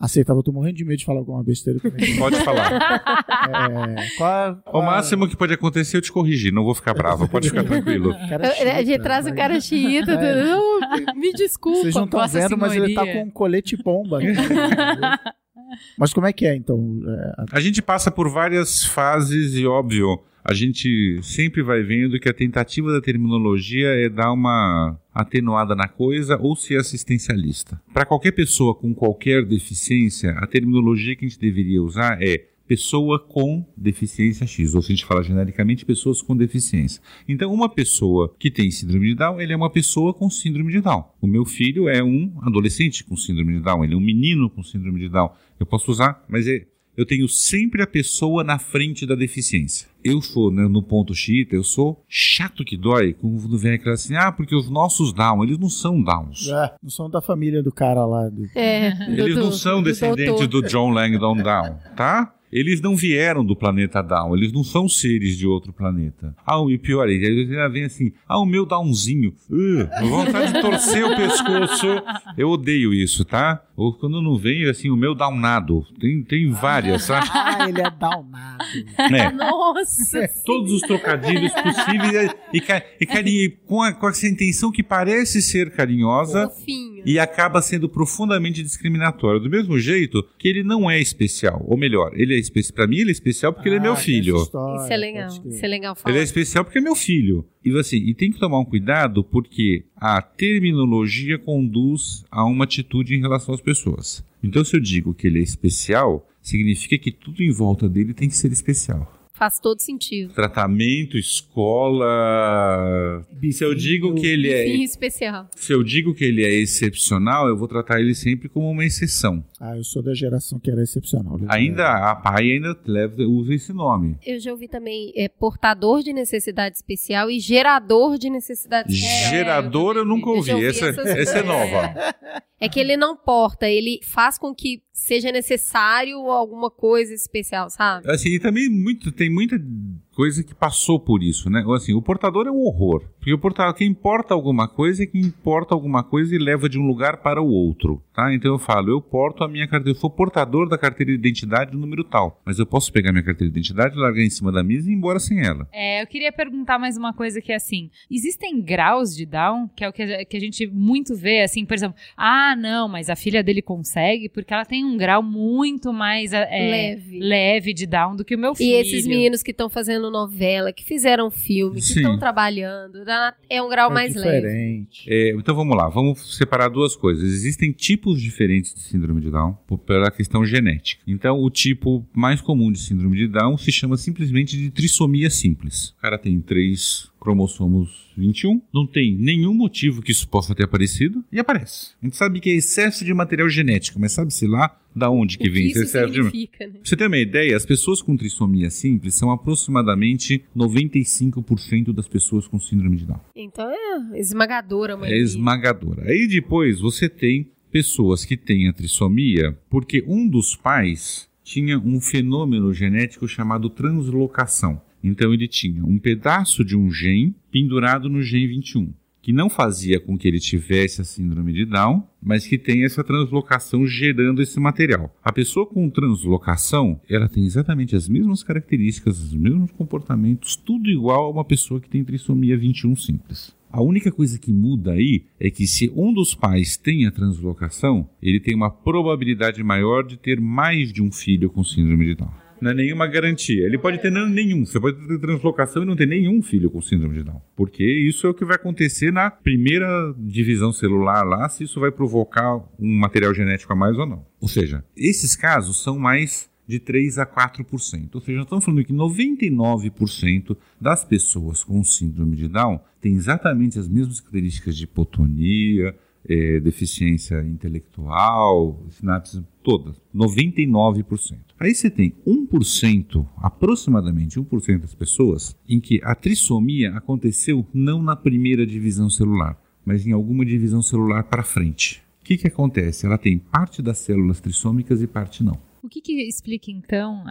aceitável? Eu tô morrendo de medo de falar alguma besteira. com isso. <laughs> Pode falar. é, qual, O qual- máximo que pode acontecer é eu te corrigir, não vou ficar bravo, pode ficar <laughs> tranquilo. Cara Eu- A gente chita, traz um mas- cara xiita. É. Não, me desculpa. Vocês não estão vendo, mas ele tá Senhoria. com um colete bomba. aqui. <laughs> mas como é que é, então? É, A gente passa por várias fases e, óbvio, a gente sempre vai vendo que a tentativa da terminologia é dar uma atenuada na coisa ou ser assistencialista. Para qualquer pessoa com qualquer deficiência, a terminologia que a gente deveria usar é pessoa com deficiência X, ou se a gente fala genericamente, pessoas com deficiência. Então, uma pessoa que tem síndrome de Down, ele é uma pessoa com síndrome de Down. O meu filho é um adolescente com síndrome de Down, ele é um menino com síndrome de Down. Eu posso usar, mas é, eu tenho sempre a pessoa na frente da deficiência. Eu sou, né, no ponto chita, eu sou chato que dói quando vem aquela assim, ah, porque os nossos Down, eles não são Downs. É, não são da família do cara lá. Do... É, Eles do- não são do descendentes doutor. do John Langdon Down, tá? Eles não vieram do planeta Down, eles não são seres de outro planeta. Ah, e pior, aí já vem assim, ah, o meu Downzinho, uh, vontade de torcer o pescoço. Eu odeio isso, tá? Ou quando não vem, assim, o meu Downado. Tem, tem várias, tá? <laughs> Ah, ele é downado. <laughs> É. Nossa! Todos os trocadilhos possíveis e, e carinho, com, a- com essa intenção que parece ser carinhosa, Fofinho. e acaba sendo profundamente discriminatório. Do mesmo jeito que ele não é especial. Ou melhor, ele é especial. Pra mim, ele é especial porque ele é meu Ah, filho. história, Isso é legal. Isso é legal falar. Ele é especial porque é meu filho. E assim, e tem que tomar um cuidado porque a terminologia conduz a uma atitude em relação às pessoas. Então, se eu digo que ele é especial, significa que tudo em volta dele tem que ser especial. Faz todo sentido. Tratamento, escola. Se eu digo que ele é Fim especial. Se eu digo que ele é excepcional, eu vou tratar ele sempre como uma exceção. Ah, eu sou da geração que era excepcional. Ainda a pai ainda leva, usa esse nome. Eu já ouvi também é, portador de necessidade especial e gerador de necessidade especial. Gerador eu nunca ouvi. ouvi Essa, essas essa é nova. É que ele não porta, ele faz com que seja necessário alguma coisa especial, sabe? Assim, e também muito, tem muita coisa que passou por isso, né? Ou Assim, o portador é um horror. Porque o portador, quem importa alguma coisa é quem importa alguma coisa e leva de um lugar para o outro, tá? Então eu falo, eu porto a minha carteira, eu sou portador da carteira de identidade do número tal. Mas eu posso pegar minha carteira de identidade, largar em cima da mesa e ir embora sem ela. É, eu queria perguntar mais uma coisa que é assim, existem graus de Down, que é o que a, que a gente muito vê, assim, por exemplo, ah, não, mas a filha dele consegue porque ela tem um grau muito mais é, Leve. leve de Down do que o meu filho. E esses meninos que estão fazendo novela, que fizeram filme, que estão trabalhando, é um grau É mais leve. diferente. É, então vamos lá, vamos separar duas coisas. Existem tipos diferentes de síndrome de Down por- pela questão genética. Então, o tipo mais comum de síndrome de Down se chama simplesmente de trissomia simples. O cara tem três cromossomos 21, não tem nenhum motivo que isso possa ter aparecido e aparece. A gente sabe que é excesso de material genético, mas sabe-se lá da onde que o vem que esse excesso de né? Pra você ter uma ideia, as pessoas com trissomia simples são aproximadamente 95% das pessoas com síndrome de Down. Então é esmagadora, mãe. É esmagadora. Aí depois você tem pessoas que têm a trissomia porque um dos pais tinha um fenômeno genético chamado translocação. Então ele tinha um pedaço de um gene pendurado no gene 21, que não fazia com que ele tivesse a síndrome de Down, mas que tem essa translocação gerando esse material. A pessoa com translocação, ela tem exatamente as mesmas características, os mesmos comportamentos, tudo igual a uma pessoa que tem trissomia 21 simples. A única coisa que muda aí é que se um dos pais tem a translocação, ele tem uma probabilidade maior de ter mais de um filho com síndrome de Down. Não é nenhuma garantia. Ele pode ter nenhum. Você pode ter translocação e não ter nenhum filho com síndrome de Down. Porque isso é o que vai acontecer na primeira divisão celular lá, se isso vai provocar um material genético a mais ou não. Ou seja, esses casos são mais de 3 a 4%. Ou seja, estamos falando que 99% das pessoas com síndrome de Down têm exatamente as mesmas características de hipotonia, eh, deficiência intelectual, sinapses todas. 99%. Aí você tem 1%, aproximadamente 1% das pessoas, em que a trissomia aconteceu não na primeira divisão celular, mas em alguma divisão celular para frente. O que, que acontece? Ela tem parte das células trissômicas e parte não. O que, que explica, então,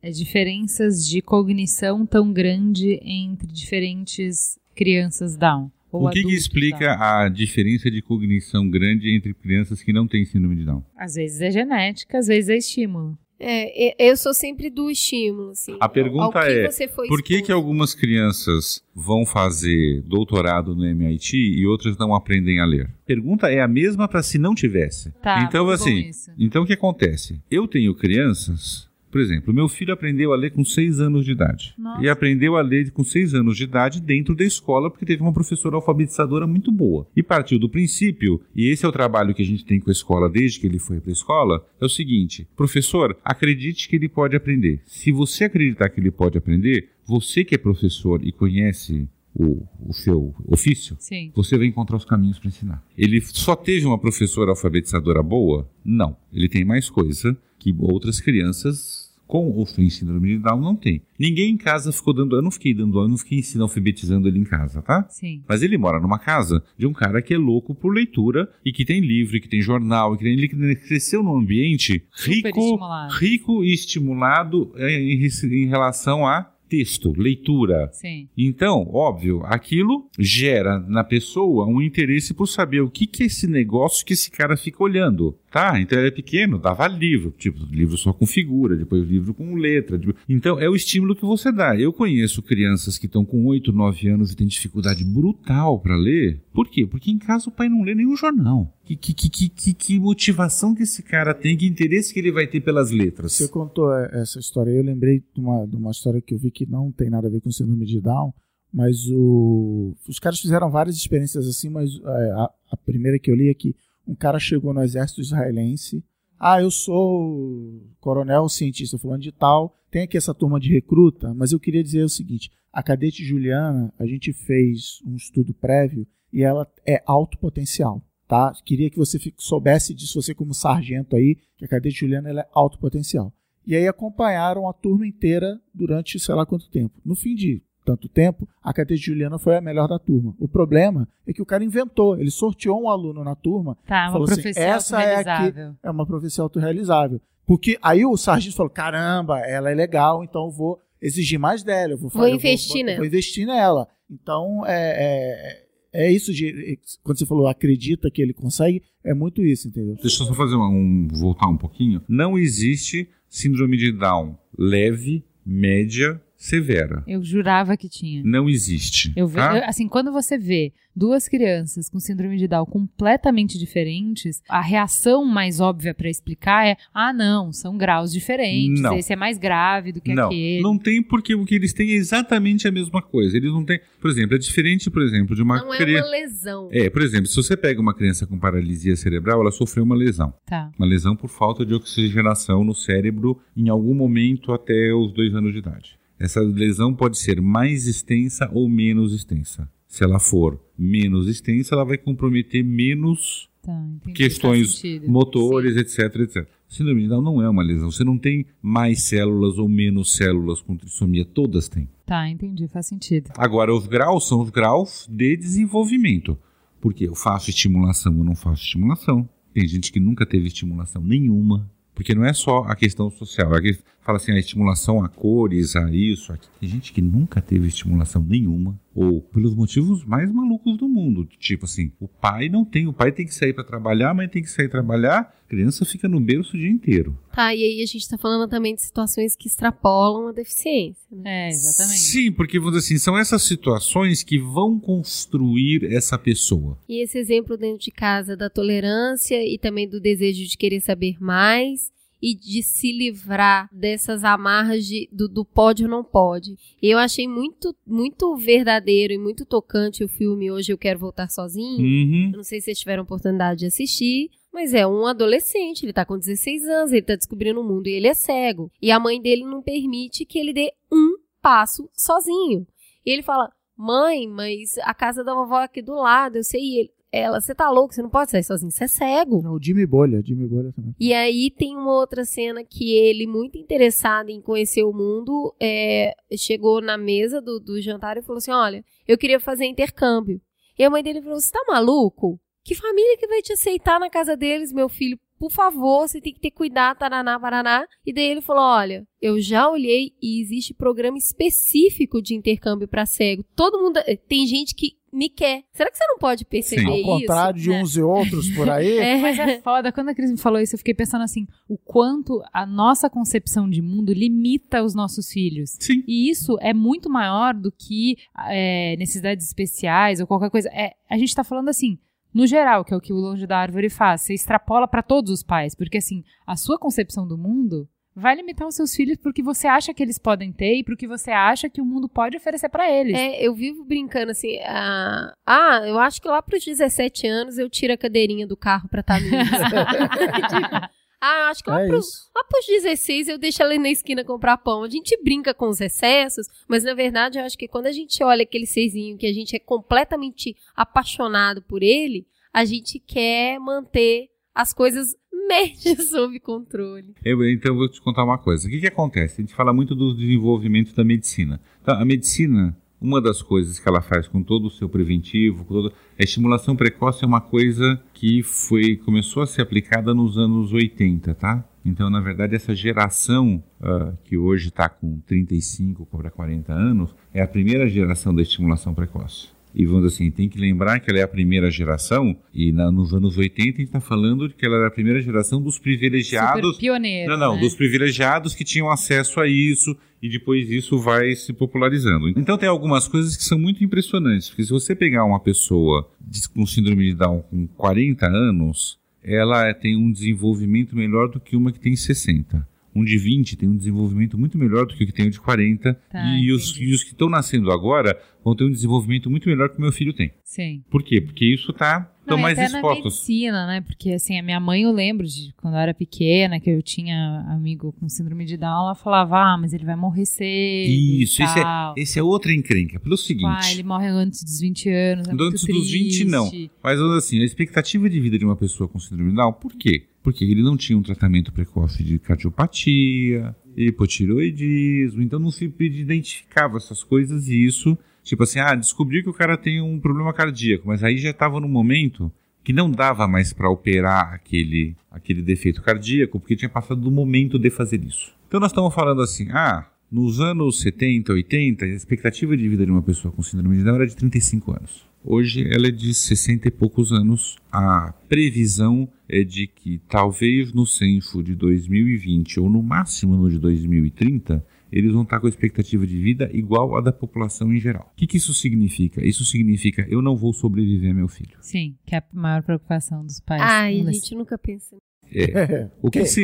as diferenças de cognição tão grande entre diferentes crianças Down? O que, que explica Down? a diferença de cognição grande entre crianças que não têm síndrome de Down? Às vezes é genética, às vezes é estímulo. É, e- eu sou sempre do estímulo, assim. A pergunta é, Por que, que algumas crianças vão fazer doutorado no MIT e outras não aprendem a ler? Pergunta é a mesma para se não tivesse. Tá, então, assim, isso. então o que acontece? Eu tenho crianças Por exemplo, meu filho aprendeu a ler com seis anos de idade. Nossa. E aprendeu a ler com seis anos de idade dentro da escola, porque teve uma professora alfabetizadora muito boa. E partiu do princípio, e esse é o trabalho que a gente tem com a escola desde que ele foi para a escola, é o seguinte: professor, acredite que ele pode aprender. Se você acreditar que ele pode aprender, você que é professor e conhece o, o seu ofício, Sim. você vai encontrar os caminhos para ensinar. Ele só teve uma professora alfabetizadora boa? Não. Ele tem mais coisa que outras crianças com ou sem síndrome de Down não tem. Ninguém em casa ficou dando. Eu não fiquei dando aula, eu não fiquei ensinando alfabetizando ele em casa, tá? Sim. Mas ele mora numa casa de um cara que é louco por leitura e que tem livro, e que tem jornal, e que tem- ele cresceu num ambiente Super rico, estimulado. rico e estimulado eh, em, em relação a texto, leitura. Sim. Então, óbvio, aquilo gera na pessoa um interesse por saber o que, que é esse negócio que esse cara fica olhando. Tá? Então ele é pequeno, dava livro, tipo, livro só com figura, depois livro com letra. tipo- Então é o estímulo que você dá. Eu conheço crianças que estão com 8, 9 anos e têm dificuldade brutal para ler. Por quê? Porque em casa o pai não lê nenhum jornal. Que, que, que, que, que, motivação que esse cara tem, que interesse que ele vai ter pelas letras. Você contou é, essa história eu lembrei de uma, de uma história que eu vi que não tem nada a ver com síndrome de Down, mas o, os caras fizeram várias experiências assim, mas é, a, a primeira que eu li é que um cara chegou no exército israelense, ah, eu sou coronel cientista falando de tal, tem aqui essa turma de recruta, mas eu queria dizer o seguinte, a cadete Juliana, a gente fez um estudo prévio e ela é alto potencial. Tá? Queria que você soubesse disso, você como sargento aí, que a cadete Juliana ela é alto potencial. E aí acompanharam a turma inteira durante sei lá quanto tempo. No fim de tanto tempo, a cadete Juliana foi a melhor da turma. O problema é que o cara inventou, ele sorteou um aluno na turma, Tá, uma Falou assim, essa é aqui- autorrealizável. é uma profecia autorrealizável. Porque aí o sargento falou: caramba, ela é legal, então eu vou exigir mais dela. Eu vou, Vou eu investir vou, nela. Vou investir nela. Então, é, é, é isso de. Quando você falou acredita que ele consegue, é muito isso, entendeu? Deixa eu só fazer uma- um, voltar um pouquinho. Não existe síndrome de Down leve, média, severa. Eu jurava que tinha. Não existe. Eu tá? eu- assim, quando você vê duas crianças com síndrome de Down completamente diferentes, a reação mais óbvia pra explicar é: ah, não, são graus diferentes, Não. esse é mais grave do que não, aquele. não tem porque o que eles têm é exatamente a mesma coisa. Eles não têm, por exemplo, é diferente, por exemplo, de uma Não é criança. uma lesão. É, por exemplo, se você pega uma criança com paralisia cerebral, ela sofreu uma lesão. Tá. Uma lesão por falta de oxigenação no cérebro em algum momento até os dois anos de idade. Essa lesão pode ser mais extensa ou menos extensa. Se ela for menos extensa, ela vai comprometer menos Tá, questões motores, etc, etc. Síndrome de Down não é uma lesão. Você não tem mais células ou menos células com trissomia. Todas têm. Tá, entendi, faz sentido. Agora, os graus são os graus de desenvolvimento. Porque eu faço estimulação ou não faço estimulação. Tem gente que nunca teve estimulação nenhuma. Porque não é só a questão social. É que fala assim, a estimulação a cores, a isso, aqui. Tem gente que nunca teve estimulação nenhuma. Ou pelos motivos mais malucos do mundo. Tipo assim, o pai não tem. O pai tem que sair para trabalhar, a mãe tem que sair trabalhar. A criança fica no berço o dia inteiro. Tá, e aí a gente tá falando também de situações que extrapolam a deficiência. Né? É, exatamente. Sim, porque vamos dizer assim, são essas situações que vão construir essa pessoa. E esse exemplo dentro de casa da tolerância e também do desejo de querer saber mais e de se livrar dessas amarras de, do, do pode ou não pode. Eu achei muito, muito verdadeiro e muito tocante o filme Hoje Eu Quero Voltar Sozinho. Uhum. Eu não sei se vocês tiveram oportunidade de assistir, mas é um adolescente, ele tá com 16 anos, ele tá descobrindo o mundo e ele é cego. E a mãe dele não permite que ele dê um passo sozinho. E ele fala: Mãe, mas a casa da vovó é aqui do lado, eu sei. E ele, ela, você tá louco, você não pode sair sozinho, você é cego. O Jimmy Bolha, Jimmy Bolha também. E aí tem uma outra cena que ele, muito interessado em conhecer o mundo, é, chegou na mesa do, do jantar e falou assim: Olha, eu queria fazer intercâmbio. E a mãe dele falou: Você tá maluco? Que família que vai te aceitar na casa deles, meu filho? Por favor, você tem que ter cuidado, taraná, paraná. E daí ele falou: Olha, eu já olhei e existe programa específico de intercâmbio para cego. Todo mundo. Tem gente que me quer. Será que você não pode perceber Sim. Ao isso? contrário de né? uns e outros por aí, É. Mas é foda, quando a Cris me falou isso, eu fiquei pensando assim, o quanto a nossa concepção de mundo limita os nossos filhos. Sim. E isso é muito maior do que é, necessidades especiais ou qualquer coisa. É, a gente tá falando assim, no geral, que é o que o Longe da Árvore faz. Você extrapola para todos os pais, porque assim, a sua concepção do mundo vai limitar os seus filhos porque você acha que eles podem ter e porque você acha que o mundo pode oferecer para eles. É, eu vivo brincando assim, ah, ah, eu acho que lá pros 17 anos eu tiro a cadeirinha do carro pra estar tá <laughs> <laughs> Ah, acho que lá, É pro, lá pros 16 eu deixo ela ir na esquina comprar pão. A gente brinca com os excessos, mas na verdade eu acho que quando a gente olha aquele seisinho que a gente é completamente apaixonado por ele, a gente quer manter as coisas médias <laughs> sob controle. Eu, então eu vou te contar uma coisa. O que, que acontece? A gente fala muito do desenvolvimento da medicina. Então, a medicina, uma das coisas que ela faz com todo o seu preventivo, a estimulação precoce é uma coisa que foi começou a ser aplicada nos anos 80, tá? Então, na verdade, essa geração ah, que hoje está com 35 para 40 anos é a primeira geração da estimulação precoce. E vamos dizer assim, tem que lembrar que ela é a primeira geração, e na- nos anos 80 a gente está falando de que ela era a primeira geração dos privilegiados Super pioneiro. não, não, né? dos privilegiados que tinham acesso a isso e depois isso vai se popularizando. Então tem algumas coisas que são muito impressionantes, porque se você pegar uma pessoa com síndrome de Down com 40 anos, ela tem um desenvolvimento melhor do que uma que tem 60. Um de 20 tem um desenvolvimento muito melhor do que o que tem o de 40. Tá, e, os, e os que estão nascendo agora vão ter um desenvolvimento muito melhor que o meu filho tem. Sim. Por quê? Porque isso tá estão mais até na expostos. medicina, né? Porque assim, a minha mãe eu lembro de quando eu era pequena, que eu tinha amigo com síndrome de Down, ela falava, ah, mas ele vai morrer cedo. Isso, esse é, esse é outra encrenca. Pelo seguinte. Ah, ele morre antes dos 20 anos. É Antes dos 20, não. Mas assim, a expectativa de vida de uma pessoa com síndrome de Down, por quê? Porque ele não tinha um tratamento precoce de cardiopatia, hipotiroidismo, então não se identificava essas coisas e isso, tipo assim, ah, descobriu que o cara tem um problema cardíaco, mas aí já estava no momento que não dava mais para operar aquele, aquele defeito cardíaco, porque tinha passado do momento de fazer isso. Então nós estamos falando assim, ah, nos anos 70, 80, a expectativa de vida de uma pessoa com síndrome de Down era de 35 anos. Hoje ela é de 60 e poucos anos. A previsão é de que talvez no censo de 2020 ou no máximo no de 2030 eles vão estar com a expectativa de vida igual à da população em geral. O que, que isso significa? Isso significa eu não vou sobreviver meu filho. Sim, que é a maior preocupação dos pais. Ai, a gente nunca pensa. É. <laughs> O que, se-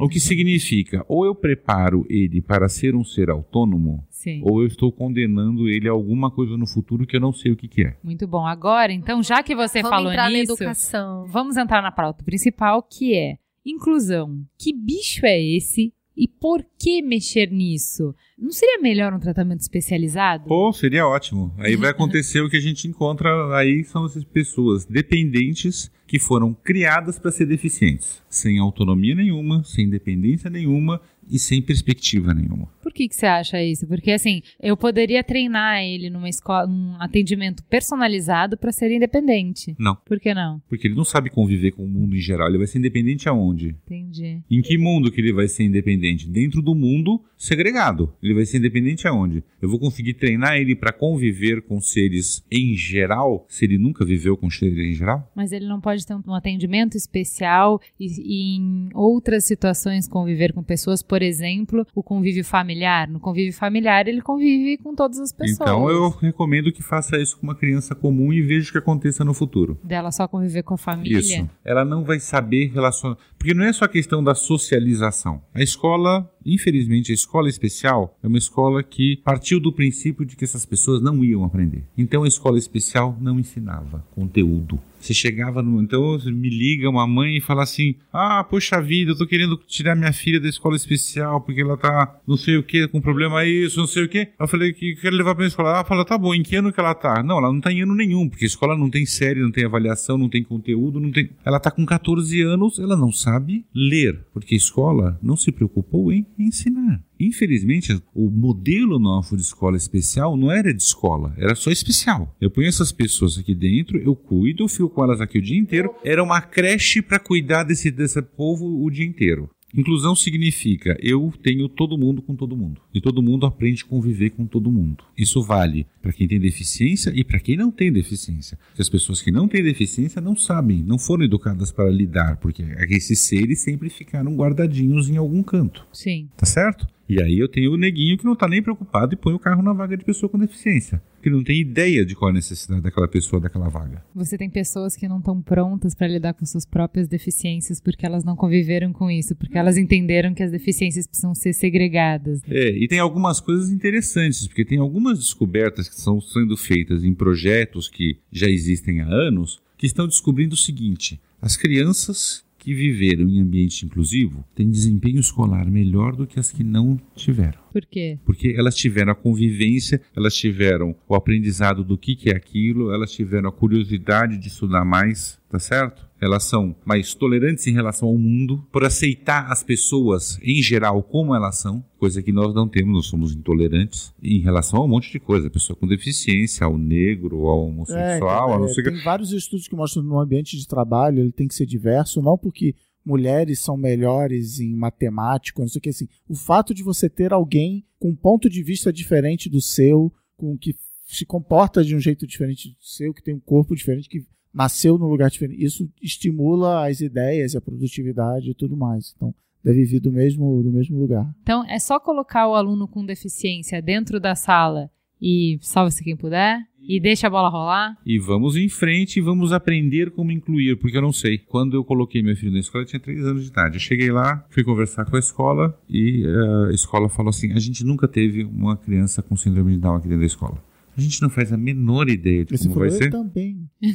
o que significa ou eu preparo ele para ser um ser autônomo Sim. ou eu estou condenando ele a alguma coisa no futuro que eu não sei o que, que é. Muito bom. Agora, então, já que você Vamos falou entrar na nisso, educação. vamos entrar na pauta principal, que é inclusão. Que bicho é esse e por que mexer nisso? Não seria melhor um tratamento especializado? Pô, seria ótimo. Aí vai <laughs> acontecer o que a gente encontra aí são essas pessoas dependentes que foram criadas para ser deficientes, sem autonomia nenhuma, sem independência nenhuma e sem perspectiva nenhuma. Por que, que você acha isso? Porque assim, eu poderia treinar ele numa escola, num atendimento personalizado para ser independente. Não. Por que não? Porque ele não sabe conviver com o mundo em geral. Ele vai ser independente aonde? Entendi. Em que mundo que ele vai ser independente? Dentro do mundo segregado. Ele vai ser independente aonde? Eu vou conseguir treinar ele para conviver com seres em geral, se ele nunca viveu com seres em geral? Mas ele não pode ter um atendimento especial e, e em outras situações conviver com pessoas, por exemplo, o convívio familiar. No convívio familiar ele convive com todas as pessoas. Então eu recomendo que faça isso com uma criança comum e veja o que aconteça no futuro. Dela só conviver com a família. Isso. Ela não vai saber relacionar. Porque não é só a questão da socialização. A escola, infelizmente, a escola especial é uma escola que partiu do princípio de que essas pessoas não iam aprender. Então a escola especial não ensinava conteúdo. Você chegava no. Então me liga uma mãe e fala assim: Ah, poxa vida, eu tô querendo tirar minha filha da escola especial porque ela tá não sei o que, com problema isso, não sei o que. Eu falei que quero levar pra escola. Ela fala: Tá bom, em que ano que ela tá? Não, ela não tá em ano nenhum, porque a escola não tem série, não tem avaliação, não tem conteúdo, não tem. Ela tá com 14 anos, ela não sabe ler, porque a escola não se preocupou em ensinar. Infelizmente, o modelo nosso de escola especial não era de escola, era só especial. Eu ponho essas pessoas aqui dentro, eu cuido, eu fico com elas aqui o dia inteiro. Era uma creche para cuidar desse, desse povo o dia inteiro. Inclusão significa eu tenho todo mundo com todo mundo. E todo mundo aprende a conviver com todo mundo. Isso vale para quem tem deficiência e para quem não tem deficiência. Porque as pessoas que não têm deficiência não sabem, não foram educadas para lidar, porque esses seres sempre ficaram guardadinhos em algum canto. Sim. Tá certo? E aí eu tenho o neguinho que não tá nem preocupado e põe o carro na vaga de pessoa com deficiência. Que não tem ideia de qual é a necessidade daquela pessoa daquela vaga. Você tem pessoas que não estão prontas para lidar com suas próprias deficiências porque elas não conviveram com isso, porque elas entenderam que as deficiências precisam ser segregadas. É, e tem algumas coisas interessantes, porque tem algumas descobertas que estão sendo feitas em projetos que já existem há anos, que estão descobrindo o seguinte: as crianças que viveram em ambiente inclusivo têm desempenho escolar melhor do que as que não tiveram. Por quê? Porque elas tiveram a convivência, elas tiveram o aprendizado do que, que é aquilo, elas tiveram a curiosidade de estudar mais, tá certo? Elas são mais tolerantes em relação ao mundo, por aceitar as pessoas em geral como elas são, coisa que nós não temos, nós somos intolerantes em relação a um monte de coisa, a pessoa com deficiência, ao negro, ao homossexual, É, a não é, sei tem vários estudos que mostram que no ambiente de trabalho ele tem que ser diverso, não porque mulheres são melhores em matemática, não sei o que assim. O fato de você ter alguém com um ponto de vista diferente do seu, com que se comporta de um jeito diferente do seu, que tem um corpo diferente, que nasceu num lugar diferente, isso estimula as ideias, a produtividade e tudo mais. Então, deve vir do mesmo, do mesmo lugar. Então, é só colocar o aluno com deficiência dentro da sala e salve-se quem puder e deixa a bola rolar. E vamos em frente e vamos aprender como incluir, porque eu não sei. Quando eu coloquei meu filho na escola, eu tinha 3 anos de idade. Eu cheguei lá, fui conversar com a escola e eh, a escola falou assim: a gente nunca teve uma criança com síndrome de Down aqui dentro da escola. A gente não faz a menor ideia de Esse como vai ser. também. <laughs>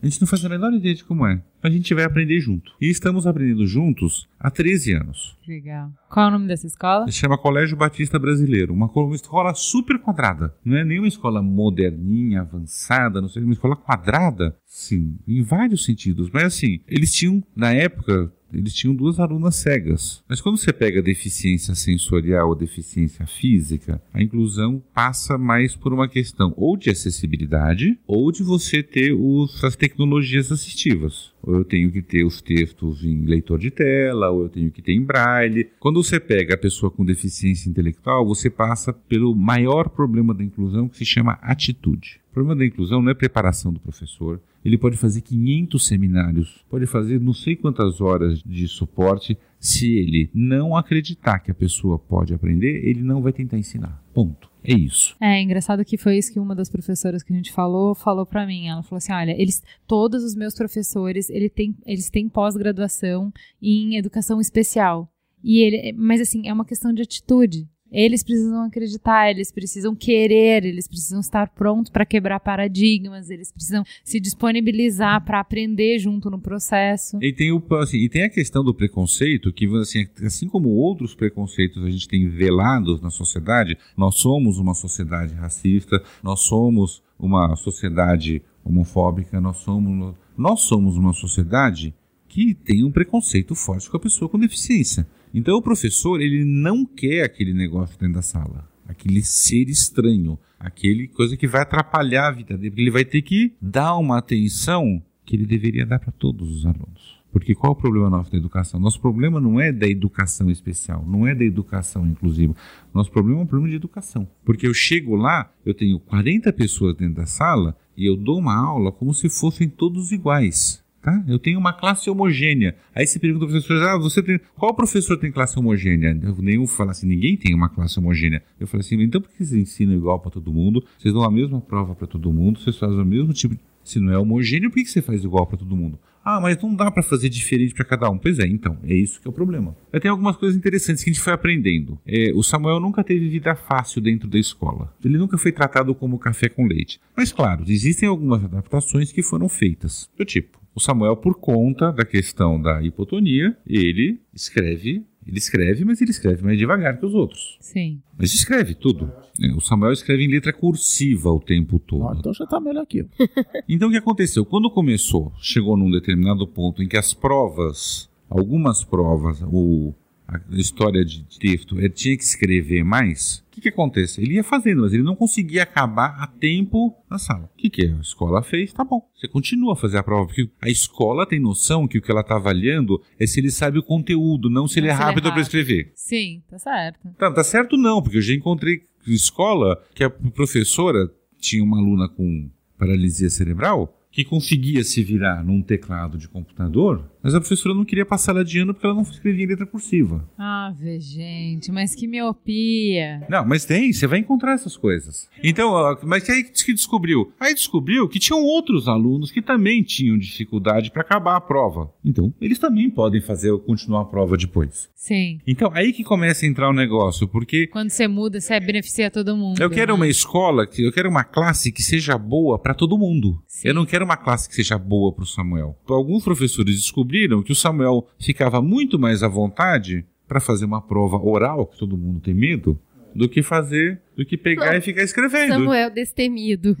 A gente não faz a menor ideia de como é. A gente vai aprender junto. E estamos aprendendo juntos há 13 anos. Legal. Qual é o nome dessa escola? Se chama Colégio Batista Brasileiro. Uma, co- uma escola super quadrada. Não é nenhuma escola moderninha, avançada, não sei, uma escola quadrada. Sim, em vários sentidos. Mas assim, eles tinham, na época, eles tinham duas alunas cegas. Mas quando você pega deficiência sensorial ou deficiência física, a inclusão passa mais por uma questão ou de acessibilidade ou de você ter os, as tecnologias assistivas. Ou eu tenho que ter os textos em leitor de tela, ou eu tenho que ter em braille. Quando você pega a pessoa com deficiência intelectual, você passa pelo maior problema da inclusão que se chama atitude. O problema da inclusão não é preparação do professor. Ele pode fazer 500 seminários, pode fazer não sei quantas horas de suporte. Se ele não acreditar que a pessoa pode aprender, ele não vai tentar ensinar. Ponto. É isso. É engraçado que foi isso que uma das professoras que a gente falou falou pra mim. Ela falou assim: olha, eles, todos os meus professores, ele tem, eles têm pós-graduação em educação especial. E ele, mas assim, é uma questão de atitude. Eles precisam acreditar, eles precisam querer, eles precisam estar prontos para quebrar paradigmas, eles precisam se disponibilizar para aprender junto no processo. E tem, o, assim, e tem a questão do preconceito, que assim, assim como outros preconceitos a gente tem velados na sociedade, nós somos uma sociedade racista, nós somos uma sociedade homofóbica, nós somos, nós somos uma sociedade que tem um preconceito forte com a pessoa com deficiência. Então o professor, ele não quer aquele negócio dentro da sala, aquele ser estranho, aquele coisa que vai atrapalhar a vida dele, porque ele vai ter que dar uma atenção que ele deveria dar para todos os alunos. Porque qual é o problema nosso da educação? Nosso problema não é da educação especial, não é da educação inclusiva. Nosso problema é um problema de educação. Porque eu chego lá, eu tenho 40 pessoas dentro da sala e eu dou uma aula como se fossem todos iguais. Tá? Eu tenho uma classe homogênea. Aí você pergunta ao professor, ah, você tem... qual professor tem classe homogênea? Eu, nenhum fala assim, ninguém tem uma classe homogênea. Eu falei assim, então por que vocês ensinam igual para todo mundo? Vocês dão a mesma prova para todo mundo, vocês fazem o mesmo tipo de... Se não é homogêneo, por que você faz igual para todo mundo? Ah, mas não dá para fazer diferente para cada um. Pois é, então, é isso que é o problema. Mas tem algumas coisas interessantes que a gente foi aprendendo. É, o Samuel nunca teve vida fácil dentro da escola. Ele nunca foi tratado como café com leite. Mas, claro, existem algumas adaptações que foram feitas. Do tipo, o Samuel, por conta da questão da hipotonia, ele escreve, ele escreve, mas ele escreve mais devagar que os outros. Sim. Mas escreve tudo. É, O Samuel escreve em letra cursiva o tempo todo. então já tá melhor aqui. <laughs> Então o que aconteceu? Quando começou, chegou num determinado ponto em que as provas, algumas provas, o, a história de texto, ele tinha que escrever mais. O que, que acontece? Ele ia fazendo, mas ele não conseguia acabar a tempo na sala. O que, que a escola fez? Tá bom, você continua a fazer a prova, porque a escola tem noção que o que ela está avaliando é se ele sabe o conteúdo, não se ele é Não se ele é rápido para rápido. escrever. Sim, tá certo. Tá, tá certo não, porque eu já encontrei escola que a professora tinha uma aluna com paralisia cerebral que conseguia se virar num teclado de computador Mas a professora não queria passar ela de ano porque ela não escrevia em letra cursiva. Ah, vê, gente, mas que miopia. Não, mas tem, você vai encontrar essas coisas. Então, mas aí que descobriu? Aí descobriu que tinham outros alunos que também tinham dificuldade para acabar a prova. Então, eles também podem fazer continuar a prova depois. Sim. Então, aí que começa a entrar o negócio, porque Quando você muda, você beneficia todo mundo. eu quero né? uma escola, que eu quero uma classe que seja boa para todo mundo. Sim. Eu não quero uma classe que seja boa para o Samuel. Alguns professores descobriram que o Samuel ficava muito mais à vontade para fazer uma prova oral, que todo mundo tem medo, do que fazer, do que pegar e ficar escrevendo. Samuel destemido.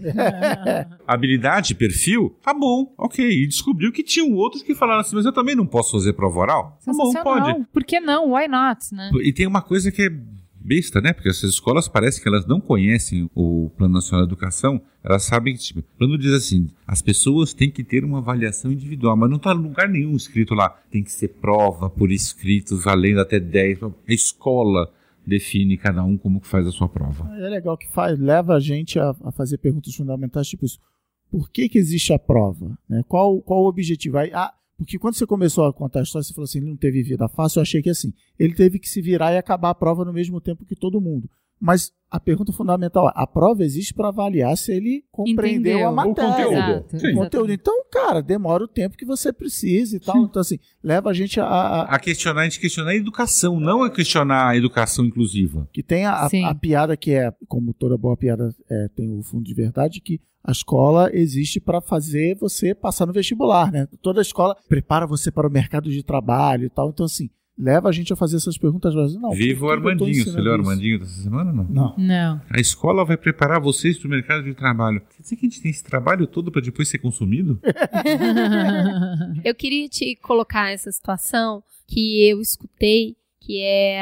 <laughs> Habilidade, perfil, tá bom, ok. E descobriu que tinham outros que falaram assim, mas eu também não posso fazer prova oral? Tá bom, pode. Por que não? Why not, né? E tem uma coisa que é besta, né? Porque essas escolas parece que elas não conhecem o Plano Nacional de Educação. Elas sabem que, tipo, o plano diz assim, as pessoas têm que ter uma avaliação individual, mas não está em lugar nenhum escrito lá. Tem que ser prova por escrito, valendo até 10. A escola define cada um como que faz a sua prova. É legal que faz, leva a gente a, a fazer perguntas fundamentais, tipo isso. Por que, que existe a prova? Né? Qual, qual o objetivo? Aí, ah, porque quando você começou a contar a história, você falou assim, ele não teve vida fácil, eu achei que assim, ele teve que se virar e acabar a prova no mesmo tempo que todo mundo. Mas a pergunta fundamental é, a prova existe para avaliar se ele compreendeu Entendeu. a O matéria. conteúdo. Exato, Sim. O conteúdo. Então, cara, demora o tempo que você precisa e tal. Então, assim, leva a gente a- a, A questionar, a gente questionar a educação, não a questionar a educação inclusiva. Que tem a, Sim. a piada que é, como toda boa piada é, tem o fundo de verdade, que a escola existe para fazer você passar no vestibular, né? Toda escola prepara você para o mercado de trabalho e tal. Então, assim, leva a gente a fazer essas perguntas. Mas, não, Viva o Armandinho. Você leu o? Armandinho dessa semana não? Não. Não. A escola vai preparar vocês para o mercado de trabalho. Quer dizer que a gente tem esse trabalho todo para depois ser consumido? <laughs> <laughs> Eu queria te colocar essa situação que eu escutei, que é,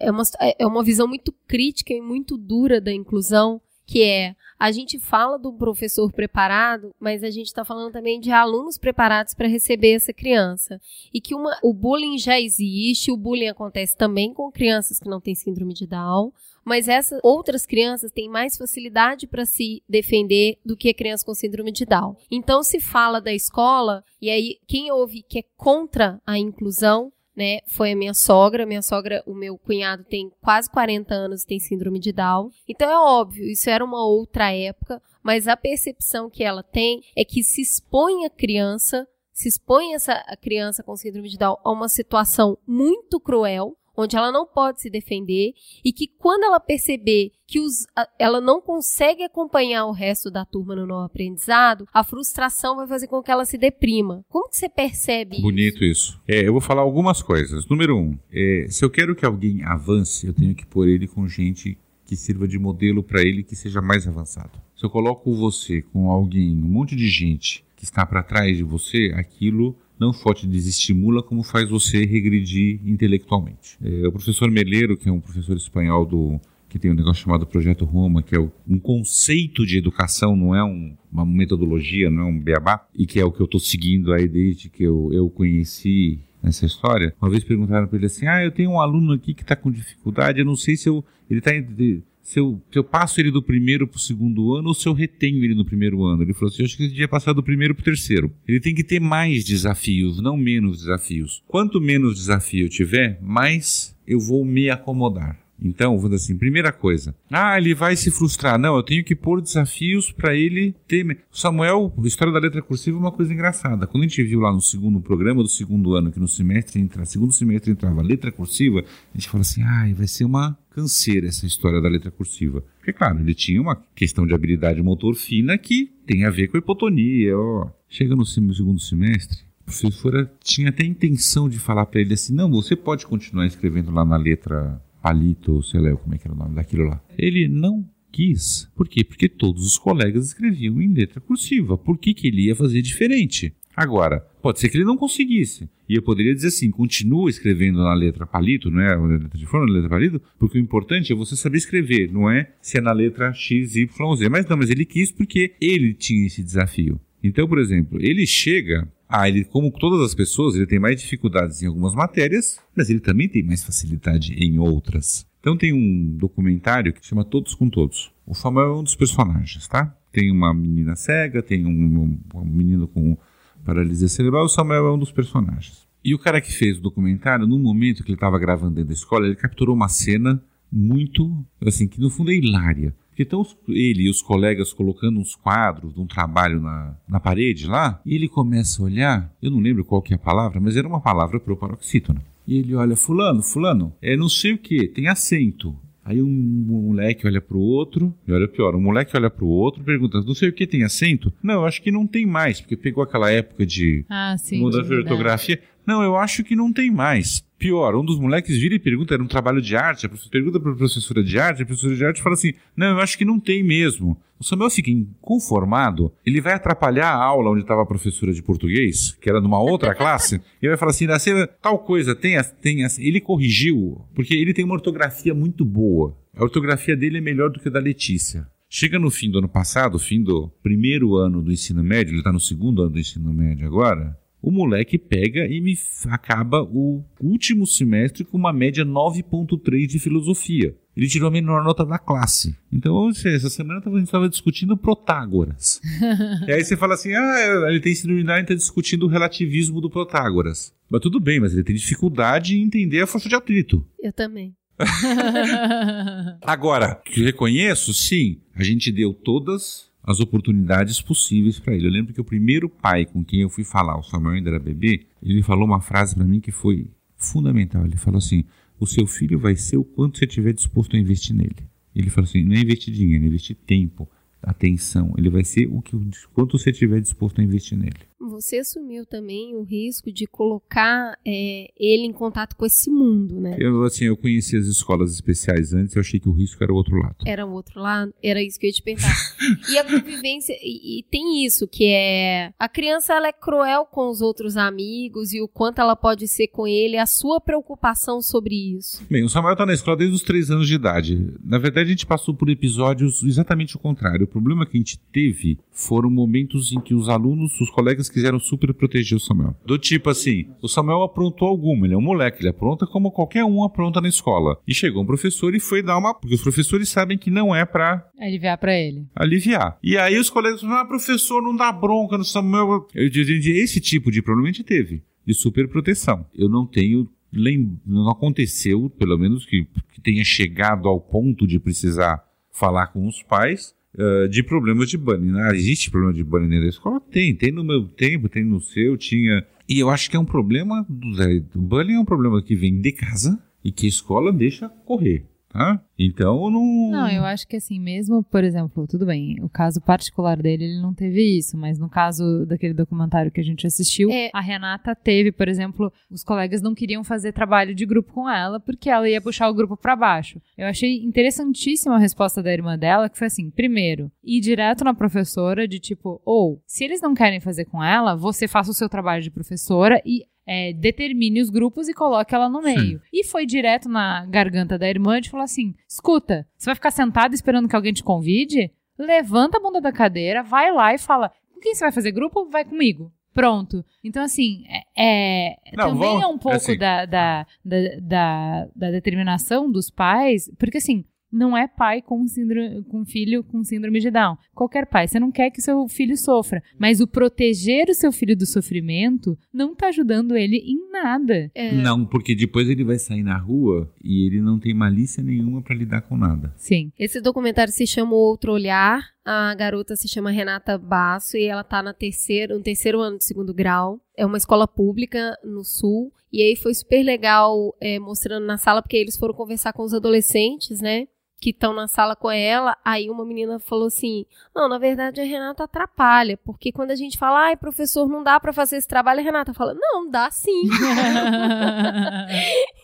é, uma, é uma visão muito crítica e muito dura da inclusão, que é a gente fala do professor preparado, mas a gente está falando também de alunos preparados para receber essa criança. E que uma, o bullying já existe, o bullying acontece também com crianças que não têm síndrome de Down, mas essas outras crianças têm mais facilidade para se defender do que a criança com síndrome de Down. Então se fala da escola e aí quem ouve que é contra a inclusão, né, foi a minha sogra. Minha sogra, o meu cunhado tem quase 40 anos e tem síndrome de Down. Então é óbvio, isso era uma outra época, mas a percepção que ela tem é que se expõe a criança, se expõe essa criança com síndrome de Down a uma situação muito cruel, onde ela não pode se defender e que quando ela perceber que os, ela não consegue acompanhar o resto da turma no novo aprendizado, a frustração vai fazer com que ela se deprima. Como que você percebe isso? Bonito isso. É, eu vou falar algumas coisas. Número um, é, se eu quero que alguém avance, eu tenho que pôr ele com gente que sirva de modelo para ele que seja mais avançado. Se eu coloco você com alguém, um monte de gente que está para trás de você, aquilo não só te desestimula, como faz você regredir intelectualmente. É, o professor Meleiro, que é um professor espanhol do que tem um negócio chamado Projeto Roma, que é um conceito de educação, não é um- uma metodologia, não é um beabá, e que é o que eu estou seguindo aí desde que eu, eu conheci nessa história. Uma vez perguntaram para ele assim: Ah, eu tenho um aluno aqui que está com dificuldade, eu não sei se eu. Ele tá, em- se eu, se eu passo ele do primeiro para o segundo ano ou se eu retenho ele no primeiro ano. Ele falou assim: Eu acho que ele devia passar do primeiro para o terceiro. Ele tem que ter mais desafios, não menos desafios. Quanto menos desafio eu tiver, mais eu vou me acomodar. Então, dizer assim, primeira coisa. Ah, ele vai se frustrar. Não, eu tenho que pôr desafios para ele ter. Samuel, a história da letra cursiva é uma coisa engraçada. Quando a gente viu lá no segundo programa do segundo ano, que no semestre entra, segundo semestre entrava letra cursiva, a gente falou assim: ai, vai ser uma canseira essa história da letra cursiva. Porque, claro, ele tinha uma questão de habilidade motor fina que tem a ver com a hipotonia. Ó. Chega no segundo semestre, a professora tinha até a intenção de falar para ele assim: não, você pode continuar escrevendo lá na letra palito, ou sei lá como é que era o nome daquilo lá. Ele não quis. Por quê? Porque todos os colegas escreviam em letra cursiva. Por que, que ele ia fazer diferente? Agora, pode ser que ele não conseguisse. E eu poderia dizer assim: continua escrevendo na letra palito, não é a letra de forma, na letra palito, porque o importante é você saber escrever, não é se é na letra X, Y, Z. Mas não, mas ele quis porque ele tinha esse desafio. Então, por exemplo, ele chega. Ah, ele, como todas as pessoas, ele tem mais dificuldades em algumas matérias, mas ele também tem mais facilidade em outras. Então tem um documentário que chama Todos com Todos. O Samuel é um dos personagens, tá? Tem uma menina cega, tem um, um- um menino com paralisia cerebral. O Samuel é um dos personagens. E o cara que fez o documentário, no momento que ele estava gravando dentro da escola, ele capturou uma cena muito, assim, que no fundo é hilária. Porque estão ele e os colegas colocando uns quadros de um trabalho na, na parede lá, e ele começa a olhar, eu não lembro qual que é a palavra, mas era uma palavra para o paroxítona. E ele olha, fulano, fulano, é não sei o que, tem acento. Aí um moleque olha pro outro, e olha pior, um moleque olha pro outro, pergunta, não sei o que tem acento? Não, eu acho que não tem mais, porque pegou aquela época de Ah, sim. mudança de ortografia. Não, eu acho que não tem mais. Pior, um dos moleques vira e pergunta, era um trabalho de arte, a professora pergunta para a professora de arte, a professora de arte fala assim, não, eu acho que não tem mesmo. O Samuel fica inconformado, ele vai atrapalhar a aula onde estava a professora de português, que era numa outra classe, e vai falar assim, Nascera, tal coisa, tem, a- tem a-" ele corrigiu, porque ele tem uma ortografia muito boa. A ortografia dele é melhor do que a da Letícia. Chega no fim do ano passado, fim do primeiro ano do ensino médio, ele está no segundo ano do ensino médio agora, o moleque pega e me acaba o último semestre com uma média 9.3 de filosofia. Ele tirou a menor nota da classe. Então, ou seja, essa semana a gente estava discutindo Protágoras. <laughs> e aí você fala assim, ah, ele tem síndrome de Down e está discutindo o relativismo do Protágoras. Mas tudo bem, mas ele tem dificuldade em entender a força de atrito. Eu também. <laughs> Agora, reconheço, sim, a gente deu todas as oportunidades possíveis para ele. Eu lembro que o primeiro pai com quem eu fui falar, o Samuel ainda era bebê, ele falou uma frase para mim que foi fundamental. Ele falou assim: "O seu filho vai ser o quanto você tiver disposto a investir nele". Ele falou assim: "Não é investir dinheiro, é investir tempo, atenção. Ele vai ser o que quanto você tiver disposto a investir nele". Você assumiu também o risco de colocar é, ele em contato com esse mundo, né? Eu assim, eu conheci as escolas especiais antes, eu achei que o risco era o outro lado. Era o outro lado? Era isso que eu ia te perguntar. <laughs> e a convivência, e, e tem isso, que é. A criança ela é cruel com os outros amigos e o quanto ela pode ser com ele, a sua preocupação sobre isso. Bem, o Samuel tá na escola desde os três anos de idade. Na verdade, a gente passou por episódios exatamente o contrário. O problema que a gente teve foram momentos em que os alunos, os colegas quiseram super proteger o Samuel. Do tipo assim, o Samuel aprontou alguma, ele é um moleque, ele apronta como qualquer um apronta na escola. E chegou um professor e foi dar uma. Porque os professores sabem que não é pra Aliviar pra ele. aliviar. E aí os colegas falaram, ah, professor, não dá bronca no Samuel. Eu dizia, esse tipo de problema a gente teve, de superproteção. Eu não tenho, lem- não aconteceu, pelo menos que, que tenha chegado ao ponto de precisar falar com os pais, eh, de problemas de bullying. Ah, existe problema de bullying dentro da escola? Tem, tem no meu tempo, tem no seu, tinha... E eu acho que é um problema, do, do bullying é um problema que vem de casa e que a escola deixa correr, tá? Então, eu não... Não, eu acho que assim, mesmo, por exemplo, tudo bem, o caso particular dele, ele não teve isso, mas no caso daquele documentário que a gente assistiu, É. a Renata teve, por exemplo, os colegas não queriam fazer trabalho de grupo com ela porque ela ia puxar o grupo pra baixo. Eu achei interessantíssima a resposta da irmã dela, que foi assim: primeiro, ir direto na professora, de tipo, ou, se eles não querem fazer com ela, você faça o seu trabalho de professora e é, determine os grupos e coloque ela no meio. E foi direto na garganta da irmã e falou assim: escuta, você vai ficar sentada esperando que alguém te convide? Levanta a bunda da cadeira, vai lá e fala: com quem você vai fazer grupo? Vai comigo. Pronto. Então, assim, é, é- Não, também vamos- é um pouco assim. da, da, da, da, da determinação dos pais, porque assim, não é pai com, síndrome, com filho com síndrome de Down. Qualquer pai, você não quer que seu filho sofra, mas o proteger o seu filho do sofrimento não tá ajudando ele em nada. É, Não, porque depois ele vai sair na rua e ele não tem malícia nenhuma pra lidar com nada. Sim. Esse documentário se chama O Outro Olhar. A garota se chama Renata Basso e ela tá na terceiro, no terceiro ano de segundo grau. É uma escola pública no sul. E aí foi super legal é, mostrando na sala, porque eles foram conversar com os adolescentes, né? Que estão na sala com ela. Aí uma menina falou assim: Não, na verdade a Renata atrapalha. Porque quando a gente fala, ai, professor, não dá pra fazer esse trabalho, a Renata fala: Não, dá sim. <laughs>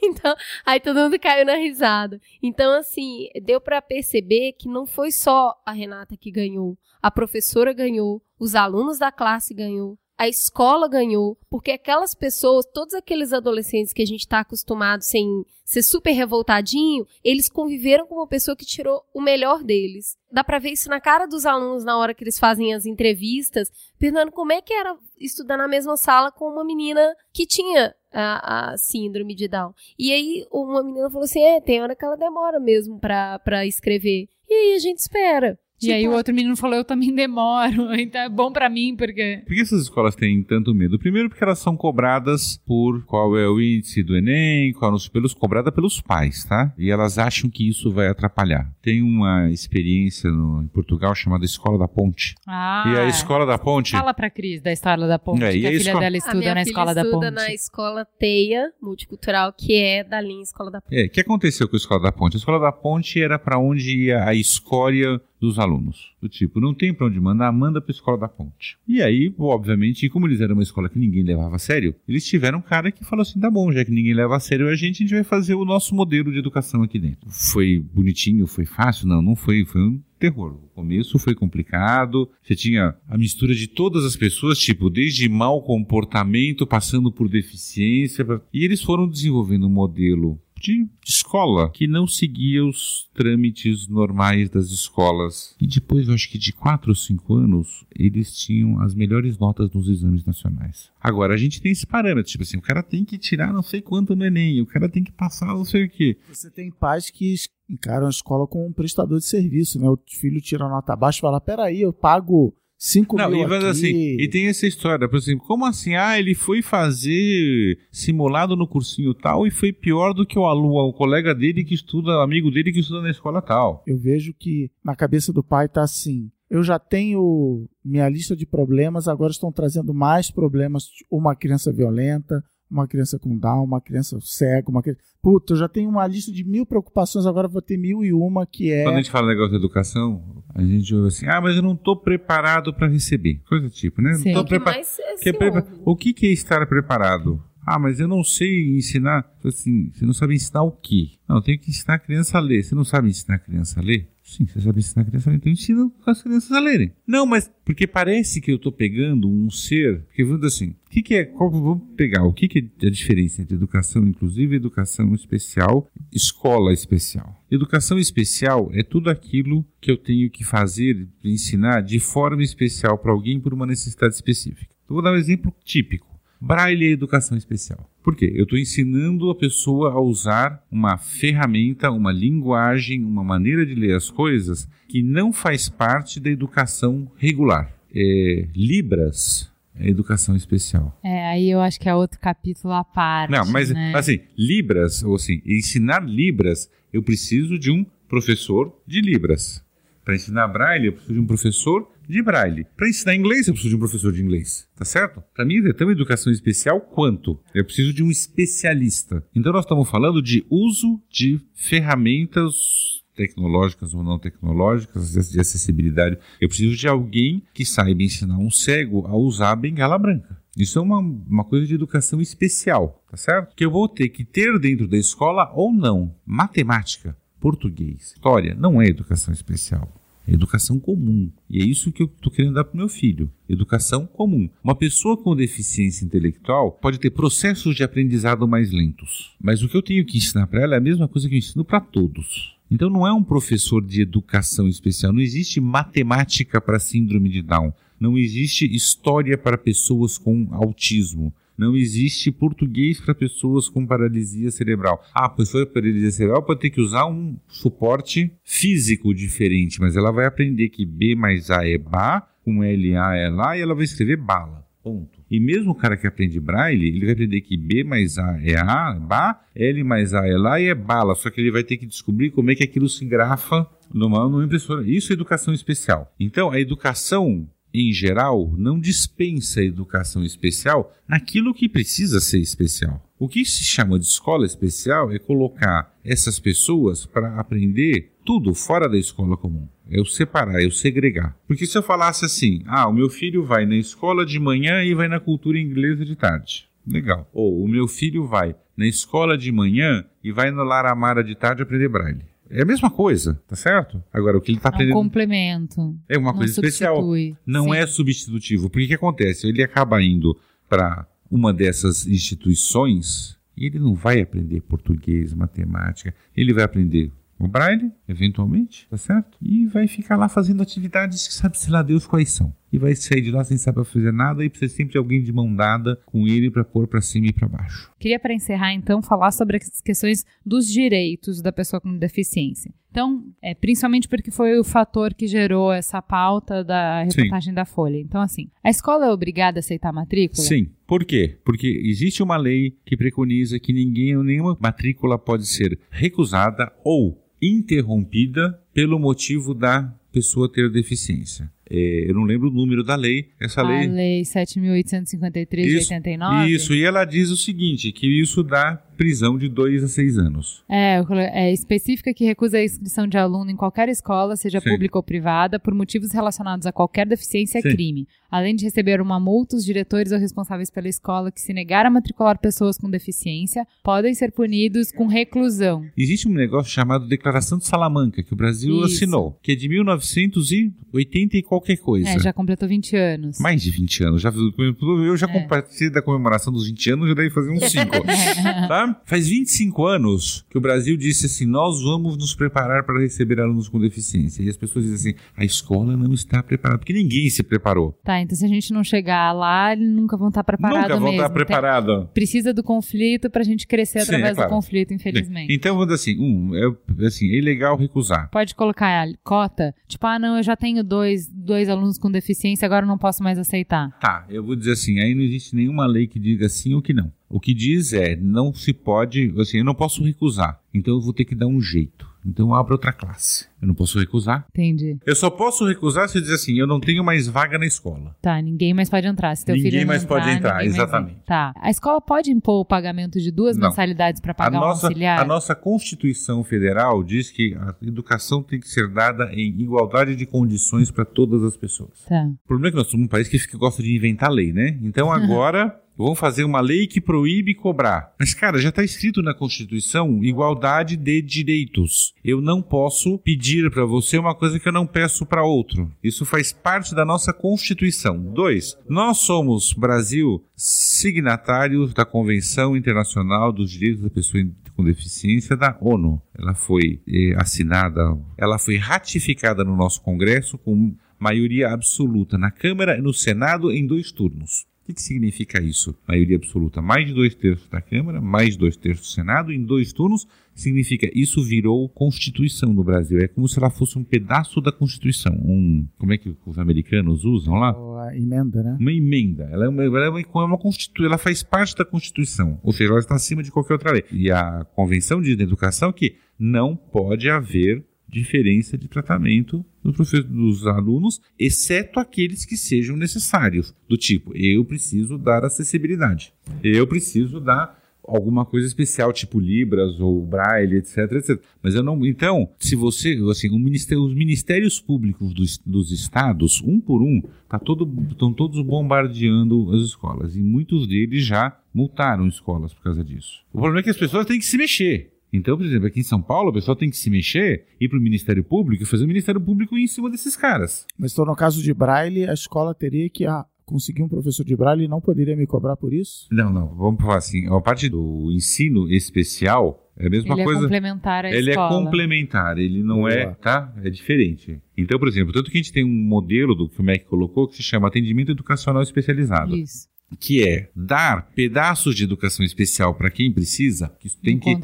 Então, aí todo mundo caiu na risada. Então, assim, deu pra perceber que não foi só a Renata que ganhou. A professora ganhou, os alunos da classe ganhou, a escola ganhou, porque aquelas pessoas, todos aqueles adolescentes que a gente tá acostumado sem ser super revoltadinho, eles conviveram com uma pessoa que tirou o melhor deles. Dá pra ver isso na cara dos alunos na hora que eles fazem as entrevistas, perguntando como é que era estudar na mesma sala com uma menina que tinha a, a síndrome de Down. E aí uma menina falou assim: é, tem hora que ela demora mesmo pra escrever. E aí a gente espera. E aí o outro menino falou, eu também demoro, <laughs> então é bom pra mim, porque... Por que essas escolas têm tanto medo? Primeiro porque elas são cobradas por qual é o índice do Enem, qual é pelos, cobrada pelos pais, tá? E elas acham que isso vai atrapalhar. Tem uma experiência no, em Portugal chamada Escola da Ponte. Ah, E a Escola da Ponte... Fala pra Cris da Escola da Ponte, É, e que a, a filha escola- dela A estuda na Escola da estuda Ponte. na escola Teia Multicultural, que é da linha Escola da Ponte. É, o que aconteceu com a Escola da Ponte? A Escola da Ponte era para onde ia a escória dos alunos. Do tipo, não tem para onde mandar, manda para a Escola da Ponte. E aí, obviamente, como eles eram uma escola que ninguém levava a sério, eles tiveram um cara que falou assim: tá bom, já que ninguém leva a sério a gente, a gente vai fazer o nosso modelo de educação aqui dentro. Foi bonitinho, foi fácil? Não, não foi. Foi um terror. O começo foi complicado. Você tinha a mistura de todas as pessoas, tipo, desde mau comportamento, passando por deficiência. E eles foram desenvolvendo um modelo de escola que não seguia os trâmites normais das escolas. E depois, eu acho que de 4 ou 5 anos, eles tinham as melhores notas nos exames nacionais. Agora, a gente tem esse parâmetro, tipo assim, o cara tem que tirar não sei quanto no Enem, o cara tem que passar não sei o quê. Você tem pais que encaram a escola como um prestador de serviço, né? O filho tira nota baixa e fala, peraí, eu pago 5 Não, mil e, mas aqui. assim, e tem essa história, por exemplo, como assim? Ah, ele foi fazer simulado no cursinho tal e foi pior do que o aluno, o colega dele que estuda, amigo dele que estuda na escola tal. Eu vejo que na cabeça do pai tá assim, eu já tenho minha lista de problemas, agora estão trazendo mais problemas, uma criança violenta, uma criança com Down, uma criança cega, uma criança... Puta, eu já tenho uma lista de mil preocupações, agora vou ter mil e uma que é... Quando a gente fala negócio de educação, a gente ouve assim, ah, mas eu não estou preparado para receber. Coisa tipo, né? Sim. Não tô O que prepa- mais é que é. O que, que é estar preparado? Ah, mas eu não sei ensinar. Assim, você não sabe ensinar o quê? Não, eu tenho que ensinar a criança a ler. Você não sabe ensinar a criança a ler? Sim, você sabe ensinar a criança a ler. Então ensina as crianças a lerem. Não, mas porque parece que eu estou pegando um ser. Porque vamos assim, o que, que é. Qual, vamos pegar o que, que é a diferença entre educação inclusiva e educação especial, escola especial. Educação especial é tudo aquilo que eu tenho que fazer, ensinar de forma especial para alguém por uma necessidade específica. Eu vou dar um exemplo típico. Braille é educação especial. Por quê? Eu estou ensinando a pessoa a usar uma ferramenta, uma linguagem, uma maneira de ler as coisas que não faz parte da educação regular. É, Libras é educação especial. É, aí eu acho que é outro capítulo à parte, Não, mas né? assim, Libras, ou assim, ensinar Libras, eu preciso de um professor de Libras. Para ensinar Braille, eu preciso de um professor de Braille. Para ensinar inglês, eu preciso de um professor de inglês. Tá certo? Para mim, é tão educação especial quanto eu preciso de um especialista. Então, nós estamos falando de uso de ferramentas tecnológicas ou não tecnológicas, de acessibilidade. Eu preciso de alguém que saiba ensinar um cego a usar a bengala branca. Isso é uma, uma coisa de educação especial, tá certo? Que eu vou ter que ter dentro da escola ou não. Matemática, português, história, não é educação especial. Educação comum. E é isso que eu estou querendo dar para meu filho. Educação comum. Uma pessoa com deficiência intelectual pode ter processos de aprendizado mais lentos. Mas o que eu tenho que ensinar para ela é a mesma coisa que eu ensino para todos. Então não é um professor de educação especial. Não existe matemática para síndrome de Down. Não existe história para pessoas com autismo. Não existe português para pessoas com paralisia cerebral. Ah, pessoa com paralisia cerebral pode ter que usar um suporte físico diferente, mas ela vai aprender que B mais A é Bá, com LA é lá, e ela vai escrever bala. Ponto. E mesmo o cara que aprende braille, ele vai aprender que B mais A é A, Bá, L mais A é lá e é bala. Só que ele vai ter que descobrir como é que aquilo se grafa numa, numa impressora. Isso é educação especial. Então, a educação em geral, não dispensa a educação especial naquilo que precisa ser especial. O que se chama de escola especial é colocar essas pessoas para aprender tudo fora da escola comum. É o separar, é o segregar. Porque se eu falasse assim, ah, o meu filho vai na escola de manhã e vai na cultura inglesa de tarde. Legal. Ou o meu filho vai na escola de manhã e vai no Laramara de tarde aprender braille. É a mesma coisa, tá certo? Agora, o que ele está É um aprendendo complemento. é uma coisa especial. Não Sim. é substitutivo. Porque o que acontece? Ele acaba indo para uma dessas instituições e ele não vai aprender português, matemática. Ele vai aprender o braille, eventualmente, tá certo? E vai ficar lá fazendo atividades que sabe-se lá Deus quais são. E vai sair de lá sem saber fazer nada e precisa sempre de alguém de mão dada com ele para pôr para cima e para baixo. Queria, para encerrar, então, falar sobre as questões dos direitos da pessoa com deficiência. Então, é, principalmente porque foi o fator que gerou essa pauta da reportagem da Folha. Então, assim, a escola é obrigada a aceitar a matrícula? Sim. Por quê? Porque existe uma lei que preconiza que ninguém, nenhuma matrícula pode ser recusada ou interrompida pelo motivo da pessoa ter deficiência. É, eu não lembro o número da lei. Essa a lei. lei 7.853 de Isso, 89? Isso, e ela diz o seguinte: que isso dá prisão de 2 a 6 anos. É, é específica que recusa a inscrição de aluno em qualquer escola, seja Sim. pública ou privada, por motivos relacionados a qualquer deficiência é Sim. crime. Além de receber uma multa, os diretores ou responsáveis pela escola que se negar a matricular pessoas com deficiência podem ser punidos com reclusão. Existe um negócio chamado Declaração de Salamanca, que o Brasil Isso. assinou, que é de 1980 e qualquer coisa. É, já completou 20 anos. Mais de 20 anos. Já, eu já É. compartilhei da comemoração dos 20 anos, já deve fazer uns 5. <laughs> tá? Faz 25 anos que o Brasil disse assim: nós vamos nos preparar para receber alunos com deficiência. E as pessoas dizem assim: a escola não está preparada, porque ninguém se preparou. Tá, então se a gente não chegar lá, eles nunca vão estar preparados Nunca vão mesmo. estar preparados. Precisa do conflito pra gente crescer Sim, através é claro. do conflito, infelizmente. Então, vamos dizer assim: um, é, assim, é ilegal recusar. Pode colocar a cota, tipo, ah, não, eu já tenho dois, dois alunos com deficiência, agora eu não posso mais aceitar. Tá, eu vou dizer assim, aí não existe nenhuma lei que diga sim ou que não. O que diz é, não se pode, assim, eu não posso recusar, então eu vou ter que dar um jeito. Então eu abro outra classe. Eu não posso recusar. Entendi. Eu só posso recusar se eu dizer assim, eu não tenho mais vaga na escola. Tá, ninguém mais pode entrar. Se teu Ninguém filho mais pode entrar, ninguém mais exatamente. entra. Tá. A escola pode impor o pagamento de duas Não. mensalidades pra A pagar um nossa, auxiliar? a nossa Constituição Federal diz que a educação tem que ser dada em igualdade de condições para todas as pessoas. Tá. O problema é que nós somos um país que gosta de inventar lei, né? Então <laughs> agora vamos fazer uma lei que proíbe cobrar. Mas, cara, já está escrito na Constituição igualdade de direitos. Eu não posso pedir para você uma coisa que eu não peço para outro. Isso faz parte da nossa Constituição. Dois, nós somos, Brasil, signatários da Convenção Internacional dos Direitos da Pessoa com Deficiência da ONU. Ela foi eh, assinada, ela foi ratificada no nosso Congresso com maioria absoluta na Câmara e no Senado em dois turnos. O que, que significa isso? Maioria absoluta, mais de dois terços da Câmara, mais de dois terços do Senado, em dois turnos, significa isso virou Constituição no Brasil. É como se ela fosse um pedaço da Constituição. Um, como é que os americanos usam lá? A emenda, né? Uma emenda. Ela é uma, ela é uma, é uma constitu, ela faz parte da Constituição. Ou seja, ela está acima de qualquer outra lei. E a Convenção diz na educação que não pode haver diferença de tratamento dos, dos alunos, exceto aqueles que sejam necessários. Do tipo, eu preciso dar acessibilidade. Eu preciso dar alguma coisa especial, tipo Libras ou Braille, etc, etc. Mas eu não. Então, se você, assim, ministério, os ministérios públicos dos, dos estados, um por um, tá todo, estão todos bombardeando as escolas e muitos deles já multaram escolas por causa disso. O problema é que as pessoas têm que se mexer. Então, por exemplo, aqui em São Paulo, o pessoal tem que se mexer, ir para o Ministério Público e fazer o Ministério Público ir em cima desses caras. Mas então, no caso de Braille, a escola teria que ah, conseguir um professor de Braille e não poderia me cobrar por isso? Não, não, vamos falar assim, a parte do ensino especial é a mesma Ele é coisa. complementar à ele escola. é complementar, ele não Boa. é, tá? É diferente. Então, por exemplo, tanto que a gente tem um modelo do que o MEC colocou que se chama atendimento educacional especializado, Isso. Que é dar pedaços de educação especial para quem precisa, que tem que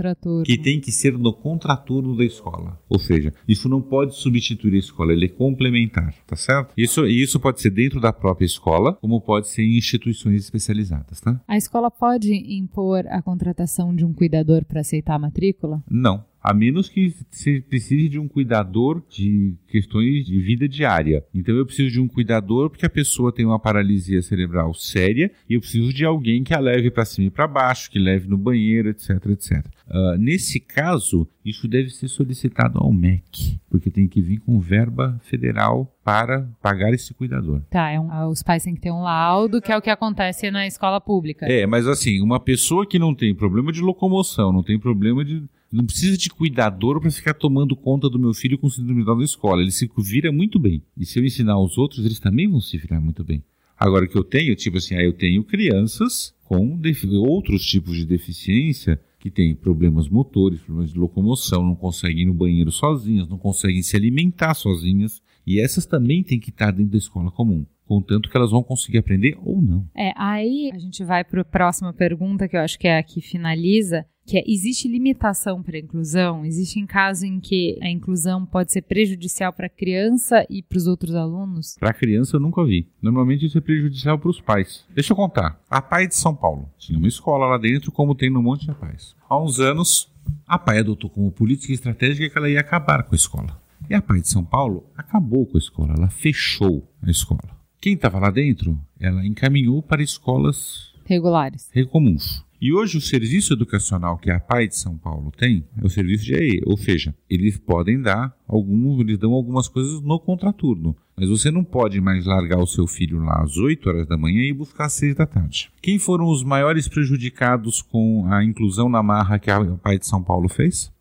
que tem que ser no contraturno da escola. Ou seja, isso não pode substituir a escola, ele é complementar, tá certo? Isso, e isso pode ser dentro da própria escola, como pode ser em instituições especializadas, tá? A escola pode impor a contratação de um cuidador para aceitar a matrícula? Não. A menos que você precise de um cuidador de questões de vida diária. Então eu preciso de um cuidador porque a pessoa tem uma paralisia cerebral séria e eu preciso de alguém que a leve para cima e para baixo, que leve no banheiro, etc, etc. Ah, nesse caso, isso deve ser solicitado ao MEC, porque tem que vir com verba federal para pagar esse cuidador. Tá, é um- ah, os pais têm que ter um laudo, que é o que acontece na escola pública. É, mas assim, uma pessoa que não tem problema de locomoção, não tem problema de. Não precisa de cuidador para ficar tomando conta do meu filho com síndrome na escola. Ele se vira muito bem. E se eu ensinar os outros, eles também vão se virar muito bem. Agora que eu tenho, tipo assim, aí eu tenho crianças com outros tipos de deficiência que têm problemas motores, problemas de locomoção, não conseguem ir no banheiro sozinhas, não conseguem se alimentar sozinhas. E essas também têm que estar dentro da escola comum. Contanto que elas vão conseguir aprender ou não. É, aí a gente vai para a próxima pergunta, que eu acho que é a que finaliza, que é, existe limitação para a inclusão? Existe em caso em que a inclusão pode ser prejudicial para a criança e para os outros alunos? Para a criança eu nunca vi. Normalmente isso é prejudicial para os pais. Deixa eu contar. A PAI de São Paulo tinha uma escola lá dentro, como tem no Monte de Paz. Há uns anos, a PAI adotou como política estratégica que ela ia acabar com a escola. E a PAI de São Paulo acabou com a escola, ela fechou a escola. Quem estava lá dentro, ela encaminhou para escolas Regulares. comuns. E hoje o serviço educacional que a PAI de São Paulo tem é o serviço de EE, ou seja, eles podem dar alguns, eles dão algumas coisas no contraturno. Mas você não pode mais largar o seu filho lá às 8 horas da manhã e buscar às 6 da tarde. Quem foram os maiores prejudicados com a inclusão na marra que a PAI de São Paulo fez?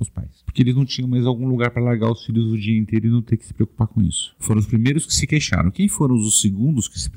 Os pais. Porque eles não tinham mais algum lugar para largar os filhos o dia inteiro e não ter que se preocupar com isso. Foram os primeiros que se queixaram. Quem foram os segundos que se,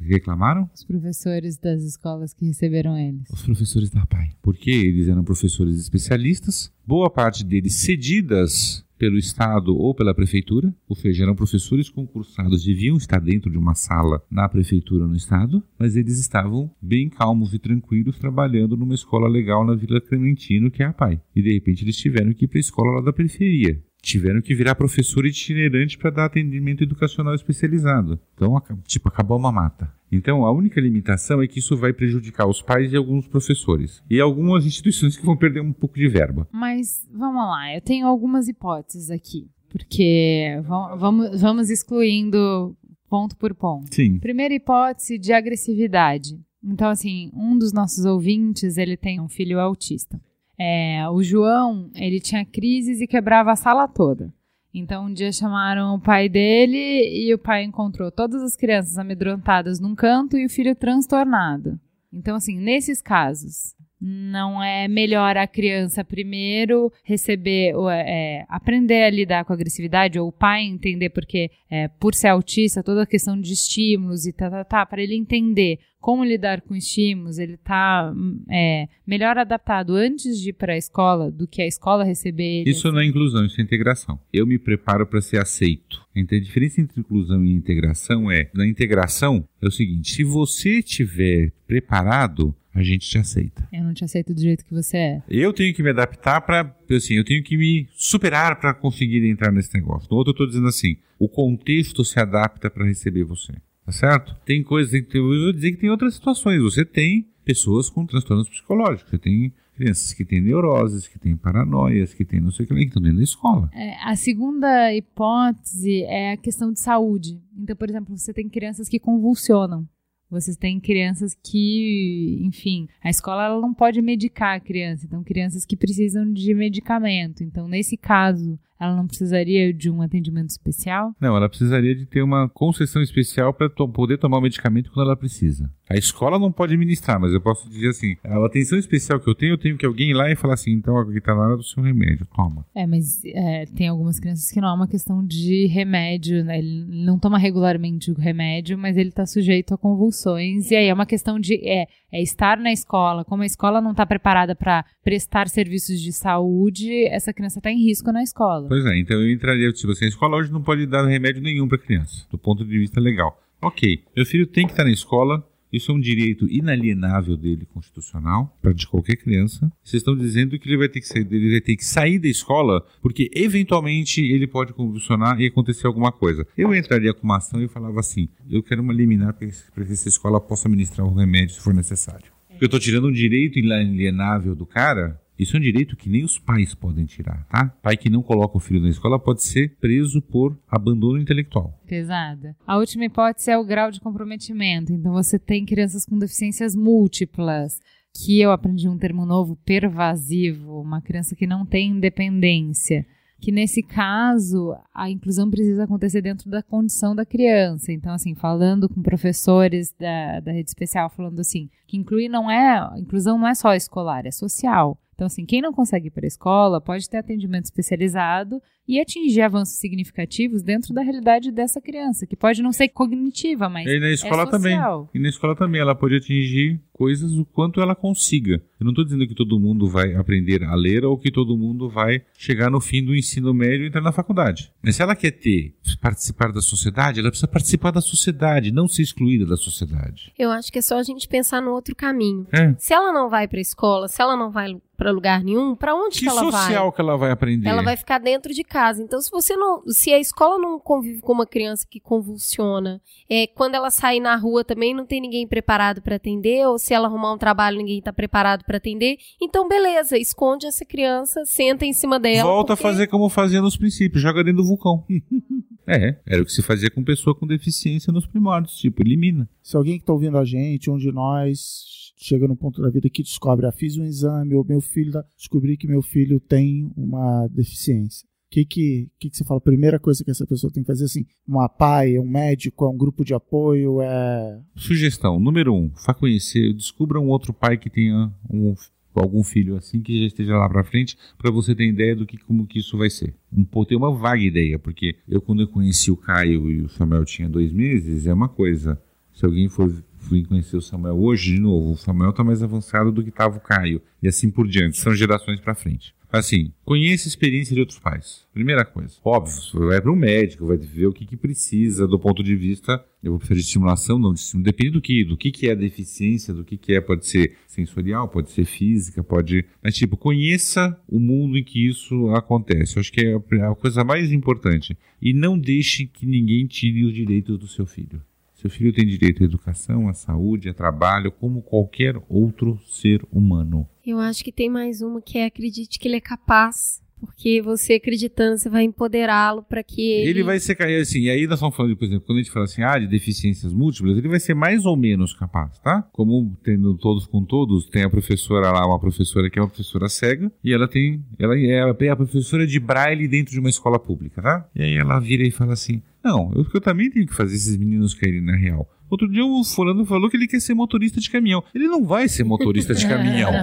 reclamaram? Os professores das escolas que receberam eles. Os professores da PAI. Porque eles eram professores especialistas, boa parte deles cedidas pelo Estado ou pela Prefeitura, ou seja, eram professores concursados, deviam estar dentro de uma sala na Prefeitura no Estado, mas eles estavam bem calmos e tranquilos trabalhando numa escola legal na Vila Clementino, que é a PAI. E de repente eles tiveram que ir para a escola lá da periferia. Tiveram que virar professor itinerante para dar atendimento educacional especializado. Então, tipo, acabou uma mata. Então, a única limitação é que isso vai prejudicar os pais e alguns professores. E algumas instituições que vão perder um pouco de verba. Mas vamos lá, eu tenho algumas hipóteses aqui. Porque va- vamos, vamos excluindo ponto por ponto. Sim. Primeira hipótese de agressividade. Então, assim, um dos nossos ouvintes, ele tem um filho autista. É, o João, ele tinha crises e quebrava a sala toda. Então, um dia chamaram o pai dele e o pai encontrou todas as crianças amedrontadas num canto e o filho transtornado. Então, assim, nesses casos, não é melhor a criança primeiro receber, ou, é, aprender a lidar com a agressividade, ou o pai entender, porque é, por ser autista, toda a questão de estímulos e tá, tá, tá, para ele entender como lidar com estímulos, ele tá hum, é, melhor adaptado antes de ir para a escola do que a escola receber ele. Isso não é inclusão, isso é integração. Eu me preparo para ser aceito. Então, a diferença entre inclusão e integração é: na integração é o seguinte, se você estiver preparado, a gente te aceita. Eu não te aceito do jeito que você é. Eu tenho que me adaptar para, assim, eu tenho que me superar para conseguir entrar nesse negócio. No outro eu estou dizendo assim, o contexto se adapta para receber você, tá certo? Tem coisas, eu vou dizer que tem outras situações. Você tem pessoas com transtornos psicológicos, você tem crianças que têm neuroses, que têm paranoias, que têm não sei o que, que estão dentro da escola. É, a segunda hipótese é a questão de saúde. Então, por exemplo, você tem crianças que convulsionam. Você tem crianças que, enfim, a escola ela não pode medicar a criança. Então, crianças que precisam de medicamento. Então, nesse caso, ela não precisaria de um atendimento especial? Não, ela precisaria de ter uma concessão especial para poder tomar o medicamento quando ela precisa. A escola não pode ministrar, mas eu posso dizer assim: a atenção especial que eu tenho, eu tenho que alguém ir lá e falar assim, então aqui está na hora do seu remédio, toma. É, mas é, tem algumas crianças que não é uma questão de remédio, né? Ele não toma regularmente o remédio, mas ele está sujeito a convulsões. E aí é uma questão de é, é estar na escola. Como a escola não está preparada para prestar serviços de saúde, essa criança está em risco na escola. Pois é, então eu entraria, se você a escola hoje não pode dar remédio nenhum para criança, do ponto de vista legal. Ok, meu filho tem que estar na escola, isso é um direito inalienável dele, constitucional, para de qualquer criança. Vocês estão dizendo que ele vai ter que sair, ele vai ter que sair da escola porque eventualmente ele pode convulsionar e acontecer alguma coisa. Eu entraria com uma ação e falava assim: eu quero uma liminar para que essa escola possa ministrar o remédio se for necessário. Eu estou tirando um direito inalienável do cara isso é um direito que nem os pais podem tirar, tá? Pai que não coloca o filho na escola pode ser preso por abandono intelectual. Pesada. A última hipótese é o grau de comprometimento. Então você tem crianças com deficiências múltiplas, que eu aprendi um termo novo, pervasivo, uma criança que não tem independência. Que nesse caso, a inclusão precisa acontecer dentro da condição da criança. Então, assim, falando com professores da, da rede especial, falando assim, que incluir não é, inclusão não é só escolar, é social. Então, assim, quem não consegue ir para a escola pode ter atendimento especializado e atingir avanços significativos dentro da realidade dessa criança, que pode não ser cognitiva, mas E na escola é também. social. E na escola também ela pode atingir coisas o quanto ela consiga. Eu não estou dizendo que todo mundo vai aprender a ler ou que todo mundo vai chegar no fim do ensino médio e entrar na faculdade. Mas se ela quer ter, participar da sociedade, ela precisa participar da sociedade, não ser excluída da sociedade. Eu acho que é só a gente pensar no outro caminho. É. Se ela não vai pra escola, se ela não vai pra lugar nenhum, pra onde que, Que ela vai? social que ela vai aprender? Ela vai ficar dentro de casa. Então, se você não, se a escola não convive com uma criança que convulsiona, é, quando ela sair na rua também não tem ninguém preparado para atender, ou se ela arrumar um trabalho ninguém está preparado para atender, então beleza, esconde essa criança, senta em cima dela. Volta porque- a fazer como fazia nos princípios, joga dentro do vulcão. <laughs> é, era o que se fazia com pessoa com deficiência nos primórdios, tipo, elimina. Se alguém que está ouvindo a gente, um de nós, chega num ponto da vida que descobre, ah, fiz um exame, ou meu filho, dá- descobri que meu filho tem uma deficiência. Que que, que que você fala? Primeira coisa que essa pessoa tem que fazer, assim, uma pai, um médico, é um grupo de apoio, é... Sugestão, número um, vá conhecer, descubra um outro pai que tenha um, algum filho assim, que já esteja lá pra frente, pra você ter ideia do que como que isso vai ser. Um, ter uma vaga ideia, porque eu quando eu conheci o Caio e o Samuel tinha dois meses, é uma coisa. Se alguém for vir conhecer o Samuel hoje, de novo, o Samuel tá mais avançado do que tava o Caio, e assim por diante, são gerações pra frente. Assim, conheça a experiência de outros pais. Primeira coisa. Óbvio, você vai para um médico, vai ver o que, que precisa do ponto de vista. Eu vou precisar de estimulação, não, de estímulo. Depende do que, do que, que é a deficiência, do que, que é, pode ser sensorial, pode ser física, pode. Mas, tipo, conheça o mundo em que isso acontece. Eu acho que é a- a coisa mais importante. E não deixe que ninguém tire os direitos do seu filho. Seu filho tem direito à educação, à saúde, a trabalho, como qualquer outro ser humano. Eu acho que tem mais uma que é acredite que ele é capaz. Porque você acreditando, você vai empoderá-lo para que ele. Ele vai ser, assim, e aí nós estamos falando, por exemplo, quando a gente fala assim, ah, de deficiências múltiplas, ele vai ser mais ou menos capaz, tá? Como tendo todos com todos, tem a professora lá, uma professora que é uma professora cega, e ela tem, ela é a professora de braille dentro de uma escola pública, tá? E aí ela vira e fala assim, não, eu, eu também tenho que fazer esses meninos caírem na real. Outro dia o fulano falou que ele quer ser motorista de caminhão. Ele não vai ser motorista de caminhão. <laughs>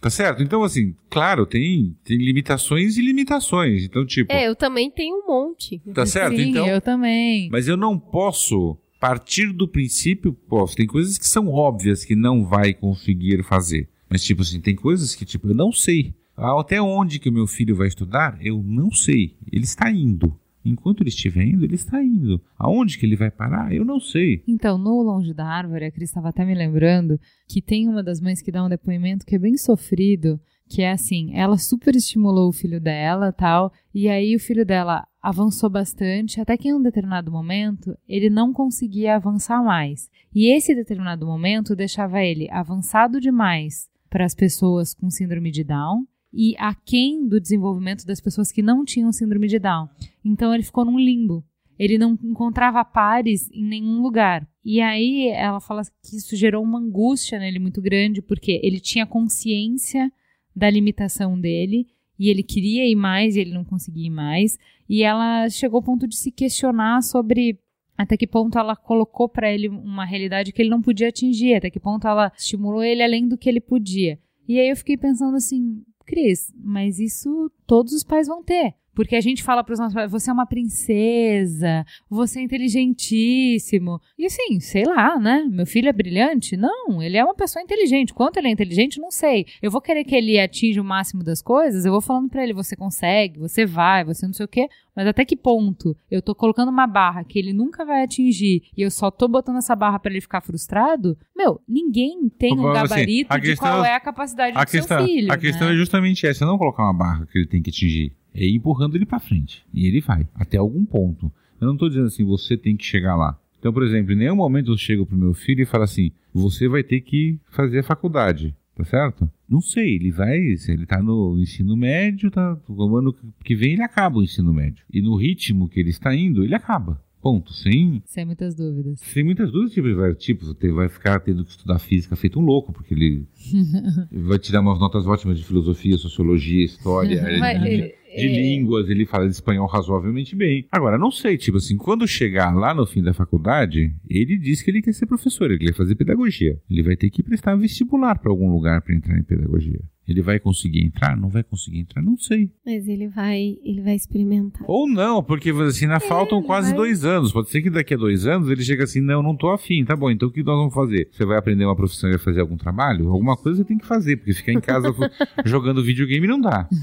Tá certo? Então, assim, claro, tem, tem limitações e limitações. Então, tipo. É, eu também tenho um monte. Tá certo? Sim, então. eu também. Mas eu não posso partir do princípio, pô, tem coisas que são óbvias que não vai conseguir fazer. Mas, tipo assim, tem coisas que, tipo, eu não sei. Ah, Até onde que o meu filho vai estudar, eu não sei. Ele está indo. Enquanto ele estiver indo, ele está indo. Aonde que ele vai parar, eu não sei. Então, no Longe da Árvore, a Cris estava até me lembrando que tem uma das mães que dá um depoimento que é bem sofrido, que é assim, ela super estimulou o filho dela, tal, e aí o filho dela avançou bastante, até que em um determinado momento ele não conseguia avançar mais. E esse determinado momento deixava ele avançado demais para as pessoas com síndrome de Down e aquém do desenvolvimento das pessoas que não tinham síndrome de Down. Então ele ficou num limbo. Ele não encontrava pares em nenhum lugar. E aí ela fala que isso gerou uma angústia nele muito grande, porque ele tinha consciência da limitação dele e ele queria ir mais e ele não conseguia ir mais. E ela chegou ao ponto de se questionar sobre até que ponto ela colocou para ele uma realidade que ele não podia atingir, até que ponto ela estimulou ele além do que ele podia. E aí eu fiquei pensando assim, Cris, mas isso todos os pais vão ter. Porque a gente fala para os nossos pais, você é uma princesa, você é inteligentíssimo. E assim, sei lá, né? Meu filho é brilhante? Não, ele é uma pessoa inteligente. Quanto ele é inteligente, não sei. Eu vou querer que ele atinja o máximo das coisas, eu vou falando para ele, você consegue, você vai, você não sei o quê. Mas até que ponto eu tô colocando uma barra que ele nunca vai atingir e eu só tô botando essa barra para ele ficar frustrado? Meu, ninguém tem um Assim, gabarito a de qual é a capacidade A do questão, seu filho. a questão né? é justamente essa, não colocar uma barra que ele tem que atingir, é ir empurrando ele pra frente. E ele vai, até algum ponto. Eu não tô dizendo assim, você tem que chegar lá. Então, por exemplo, em nenhum momento eu chego pro meu filho e falo assim, você vai ter que fazer a faculdade, tá certo? Não sei, ele vai, se ele tá no ensino médio, tá, o ano que vem ele acaba o ensino médio. E no ritmo que ele está indo, ele acaba. Ponto. Sem, Sem muitas dúvidas. sem muitas dúvidas, tipo, vai, tipo, você vai ficar tendo que estudar física feito um louco, porque ele <laughs> vai te dar umas notas ótimas de filosofia, sociologia, história, Vai, de, ele- de línguas, ele fala espanhol razoavelmente bem. Agora, não sei, tipo assim, quando chegar lá no fim da faculdade, ele diz que ele quer ser professor, ele quer fazer pedagogia. Ele vai ter que prestar vestibular para algum lugar para entrar em pedagogia. Ele vai conseguir entrar? Não vai conseguir entrar? Não sei. Mas ele vai, ele vai experimentar. Ou não, porque assim, ainda faltam quase vai. dois anos. Pode ser que daqui a dois anos ele chega assim, não, não tô afim. Tá bom, então o que nós vamos fazer? Você vai aprender uma profissão e vai fazer algum trabalho? Alguma coisa você tem que fazer, porque ficar em casa <laughs> <laughs> jogando videogame não dá. <laughs>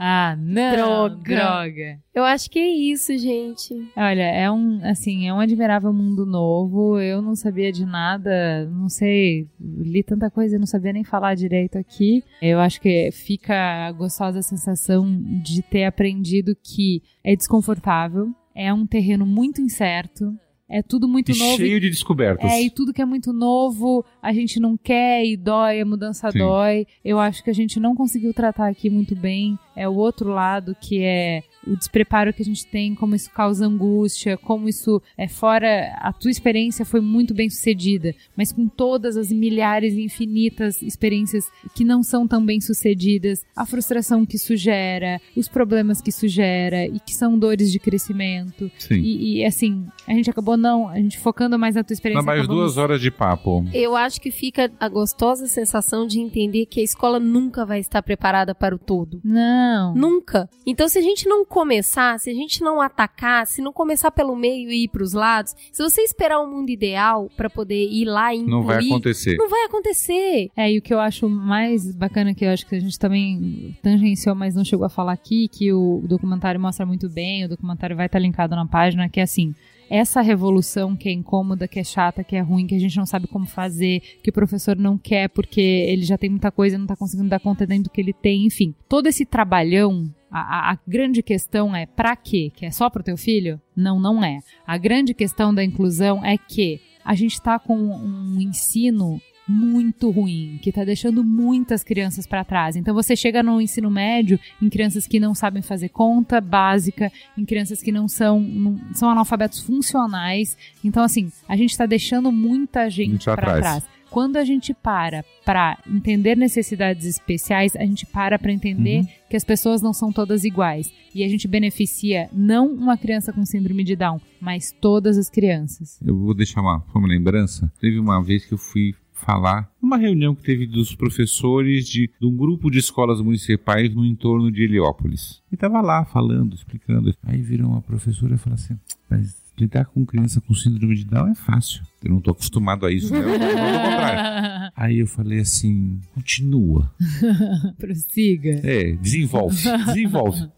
Ah, não. Droga. Droga. Eu acho que é isso, gente. Olha, é um, assim, é um admirável mundo novo. Eu não sabia de nada, não sei, li tanta coisa e não sabia nem falar direito aqui. Eu acho que fica gostosa a sensação de ter aprendido que é desconfortável, é um terreno muito incerto, é tudo muito E novo. cheio de descobertas. É, e tudo que é muito novo, a gente não quer e dói, a mudança Sim. dói. Eu acho que a gente não conseguiu tratar aqui muito bem. É o outro lado que é o despreparo que a gente tem, como isso causa angústia, como isso é fora. A tua experiência foi muito bem sucedida, mas com todas as milhares e infinitas experiências que não são tão bem sucedidas, a frustração que isso gera, os problemas que isso gera e que são dores de crescimento. Sim. E, e, assim, a gente acabou não, a gente focando mais na tua experiência. Dá mais acabamos- duas horas de papo. Eu acho que fica a gostosa sensação de entender que a escola nunca vai estar preparada para o todo. Não. Nunca. Então, se a gente não começar, se a gente não atacar, se não começar pelo meio e ir para os lados, se você esperar um mundo ideal para poder ir lá e Não vai incluir, acontecer. Não vai acontecer. É, e o que eu acho mais bacana, que eu acho que a gente também tangenciou, mas não chegou a falar aqui, que o documentário mostra muito bem, o documentário vai estar linkado na página, que é assim, essa revolução que é incômoda, que é chata, que é ruim, que a gente não sabe como fazer, que o professor não quer porque ele já tem muita coisa e não tá conseguindo dar conta dentro do que ele tem, enfim. Todo esse trabalhão, a, a- grande questão é pra quê? Que é só pro teu filho? Não, não é. A grande questão da inclusão é que a gente tá com um ensino muito ruim, que tá deixando muitas crianças para trás. Então você chega no ensino médio em crianças que não sabem fazer conta básica, em crianças que não são não- são analfabetos funcionais. Então assim, a gente tá deixando muita gente Pra para trás. Quando a gente para para entender necessidades especiais, a gente para para entender que as pessoas não são todas iguais. E a gente beneficia não uma criança com síndrome de Down, mas todas as crianças. Eu vou deixar uma, uma lembrança. Teve uma vez que eu fui falar numa reunião que teve dos professores de, de um grupo de escolas municipais no entorno de Heliópolis. E tava lá falando, explicando. Aí virou uma professora e falou assim: Mas lidar com criança com síndrome de Down é fácil. Eu não tô acostumado a isso, né? Eu, eu. <laughs> Aí eu falei assim: continua. <laughs> Prossiga. É, desenvolve, desenvolve.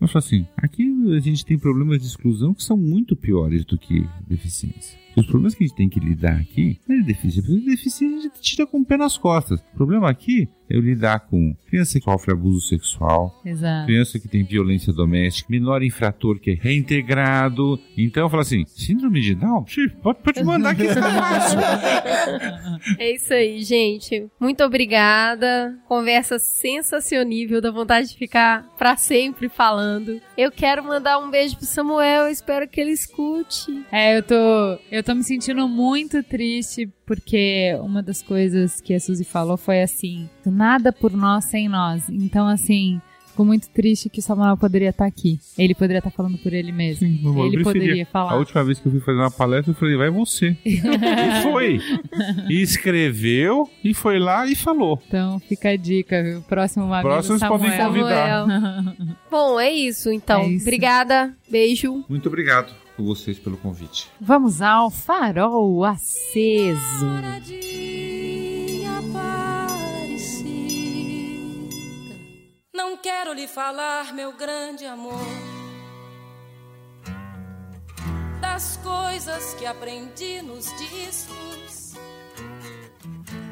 Eu falo assim, aqui a gente tem problemas de exclusão que são muito piores do que deficiência. Os problemas que a gente tem que lidar aqui não é deficiência, porque deficiência a gente tira com o pé nas costas. O problema aqui eu lidar com criança que sofre abuso sexual, Exato. criança que tem violência doméstica, menor infrator que é reintegrado. Então eu falo assim, síndrome de Down? Pode, pode mandar que fica fácil. É isso aí, gente. Muito obrigada. Conversa sensacionível, dá vontade de ficar pra sempre falando. Eu quero mandar um beijo pro Samuel, eu espero que ele escute. É, eu tô, eu tô me sentindo muito triste porque uma das coisas que a Suzy falou foi assim: nada por nós sem nós. Então, assim, fico muito triste que o Samuel poderia estar aqui. Ele poderia estar falando por ele mesmo. Sim, ele poderia A falar. última vez que eu fui fazer uma palestra, eu falei, vai você. <laughs> e foi. E escreveu, e foi lá e falou. Então, fica a dica, viu? Próximo amigo Próximos Samuel. podem convidar. <laughs> Bom, é isso então. É isso. Obrigada, beijo. Muito obrigado por vocês pelo convite. Vamos ao farol aceso. Não quero lhe falar, meu grande amor, das coisas que aprendi nos discos.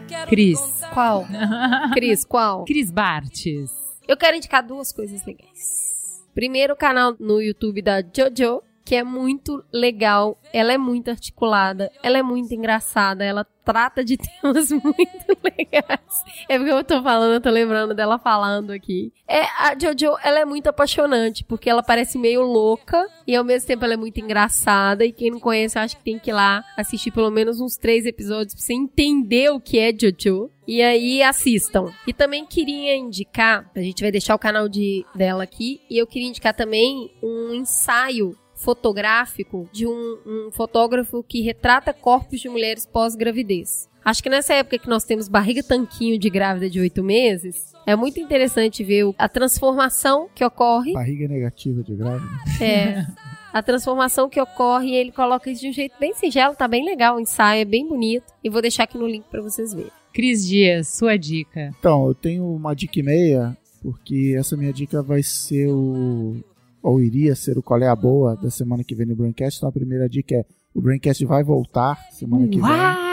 Quero lhe Cris. Qual? <laughs> Cris, qual? Cris Bartes. Eu quero indicar duas coisas legais. Primeiro, o canal no YouTube da Jojo, que é muito legal. Ela é muito articulada, ela é muito engraçada, ela trata de <laughs> temas muito legais. É porque eu tô falando, eu tô lembrando dela falando aqui. É, a Jojo, ela é muito apaixonante, porque ela parece meio louca e ao mesmo tempo ela é muito engraçada. E quem não conhece, eu acho que tem que ir lá assistir pelo menos uns três episódios pra você entender o que é Jojo. E aí assistam. E também queria indicar, a gente vai deixar o canal de, dela aqui, e eu queria indicar também um ensaio fotográfico de um, um fotógrafo que retrata corpos de mulheres pós-gravidez. Acho que nessa época que nós temos barriga tanquinho de grávida de oito meses, é muito interessante ver a transformação que ocorre. Barriga negativa de grávida. É, a transformação que ocorre e ele coloca isso de um jeito bem singelo, tá bem legal, o ensaio é bem bonito. E vou deixar aqui no link pra vocês verem. Cris Dias, sua dica. Então, eu tenho uma dica e meia, porque essa minha dica vai ser o. Ou iria ser o Qual é a Boa da semana que vem no Braincast. Então a primeira dica é: o Braincast vai voltar semana que vem. Uau!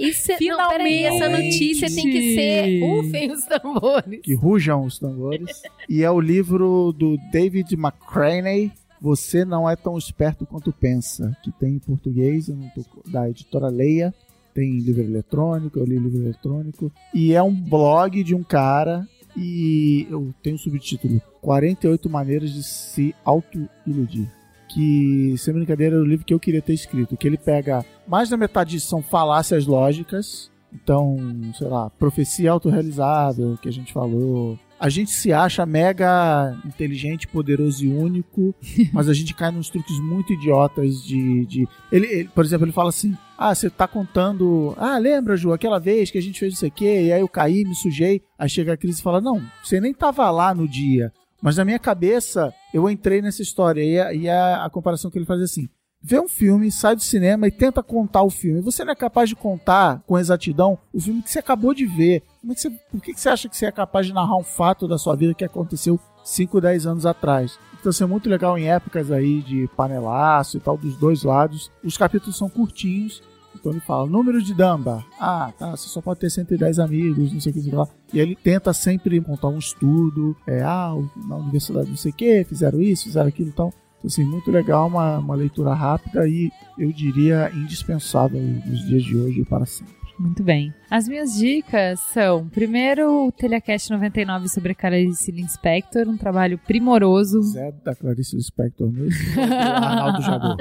Isso, é- não, peraí, essa Finalmente! notícia tem que ser Ufem os tambores. Que rujam os tambores. e é o livro do David McCraney. Você não é tão esperto quanto pensa. Que tem em português, eu não tô, da editora Leia. Tem livro eletrônico, eu li livro eletrônico. E é um blog de um cara. E eu tenho o subtítulo 48 maneiras de se auto-iludir. Que, sem brincadeira, é o livro que eu queria ter escrito. Que ele pega mais da metade são falácias lógicas. Então, sei lá, profecia autorrealizável que a gente falou. A gente se acha mega inteligente, poderoso e único, <laughs> mas a gente cai nos truques muito idiotas de. de... Ele, ele- por exemplo, ele fala assim: Ah, você tá contando. Ah, lembra, Ju, aquela vez que a gente fez isso aqui, e aí eu caí, me sujei. Aí chega a Cris e fala: Não, você nem tava lá no dia. Mas na minha cabeça, eu entrei nessa história. E a, e a, a comparação que ele faz é assim: vê um filme, sai do cinema e tenta contar o filme. Você não é capaz de contar com exatidão o filme que você acabou de ver. Como é que você, por que que você acha que você é capaz de narrar um fato da sua vida que aconteceu 5, 10 anos atrás? Então, isso é muito legal em épocas aí de panelaço e tal, dos dois lados. Os capítulos são curtinhos. Então ele fala, número de Dunbar. Ah, tá, você só pode ter 110 amigos, não sei o que, sei lá. E ele tenta sempre montar um estudo. É, ah, na universidade não sei o que, fizeram isso, fizeram aquilo e tal. Então, assim, muito legal, uma, uma leitura rápida e eu diria indispensável nos dias de hoje e para sempre. Muito bem. As minhas dicas são, primeiro, o Telecast 99 sobre a Clarice Lispector, um trabalho primoroso. Zé da Clarice Lispector mesmo, do Arnaldo Jabor.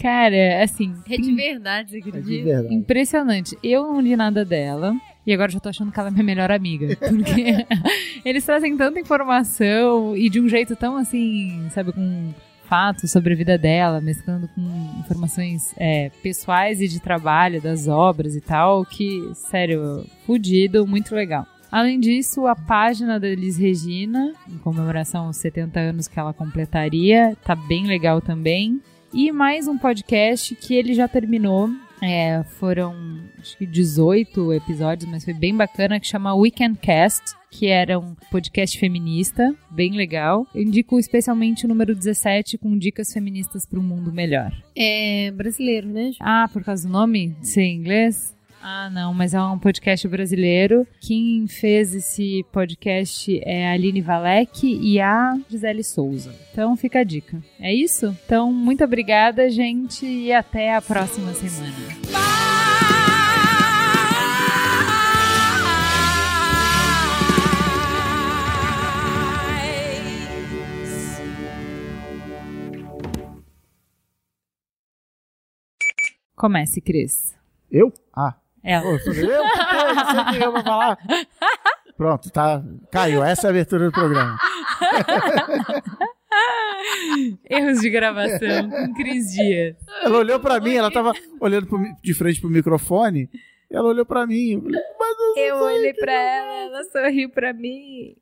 Cara, assim, É de verdade, você É de acredita? verdade. impressionante. Eu não li nada dela. E agora já tô achando que ela é minha melhor amiga. <laughs> Porque <laughs> eles trazem tanta informação e de um jeito tão assim, sabe, com fatos sobre a vida dela, mesclando com informações é, pessoais e de trabalho, das obras e tal, que, sério, fudido, muito legal. Além disso, a página da Elis Regina, em comemoração aos 70 anos que ela completaria, tá bem legal também. E mais um podcast que ele já terminou. É, foram acho que 18 episódios, mas foi bem bacana, que chama Weekend Cast, que era um podcast feminista, bem legal. Eu indico especialmente o número 17 com dicas feministas para um mundo melhor. É brasileiro, né? Ah, por causa do nome? Em inglês? Ah, não, mas é um podcast brasileiro. Quem fez esse podcast é a Aline Valek e a Gisele Souza. Então fica a dica. É isso? Então, muito obrigada, gente, e até a próxima semana. Comece, Cris. Eu? Ah, Ela. Pô, eu falei, eu? Que que é? Não sei o que eu vou falar. Pronto, tá. Caiu. Essa é a abertura do programa. Erros de gravação com Cris Dias. Ela olhou pra mim, ela tava olhando pro de frente pro microfone. Ela olhou pra mim. Eu falei, mas não Eu olhei pra ela, ela sorriu pra mim.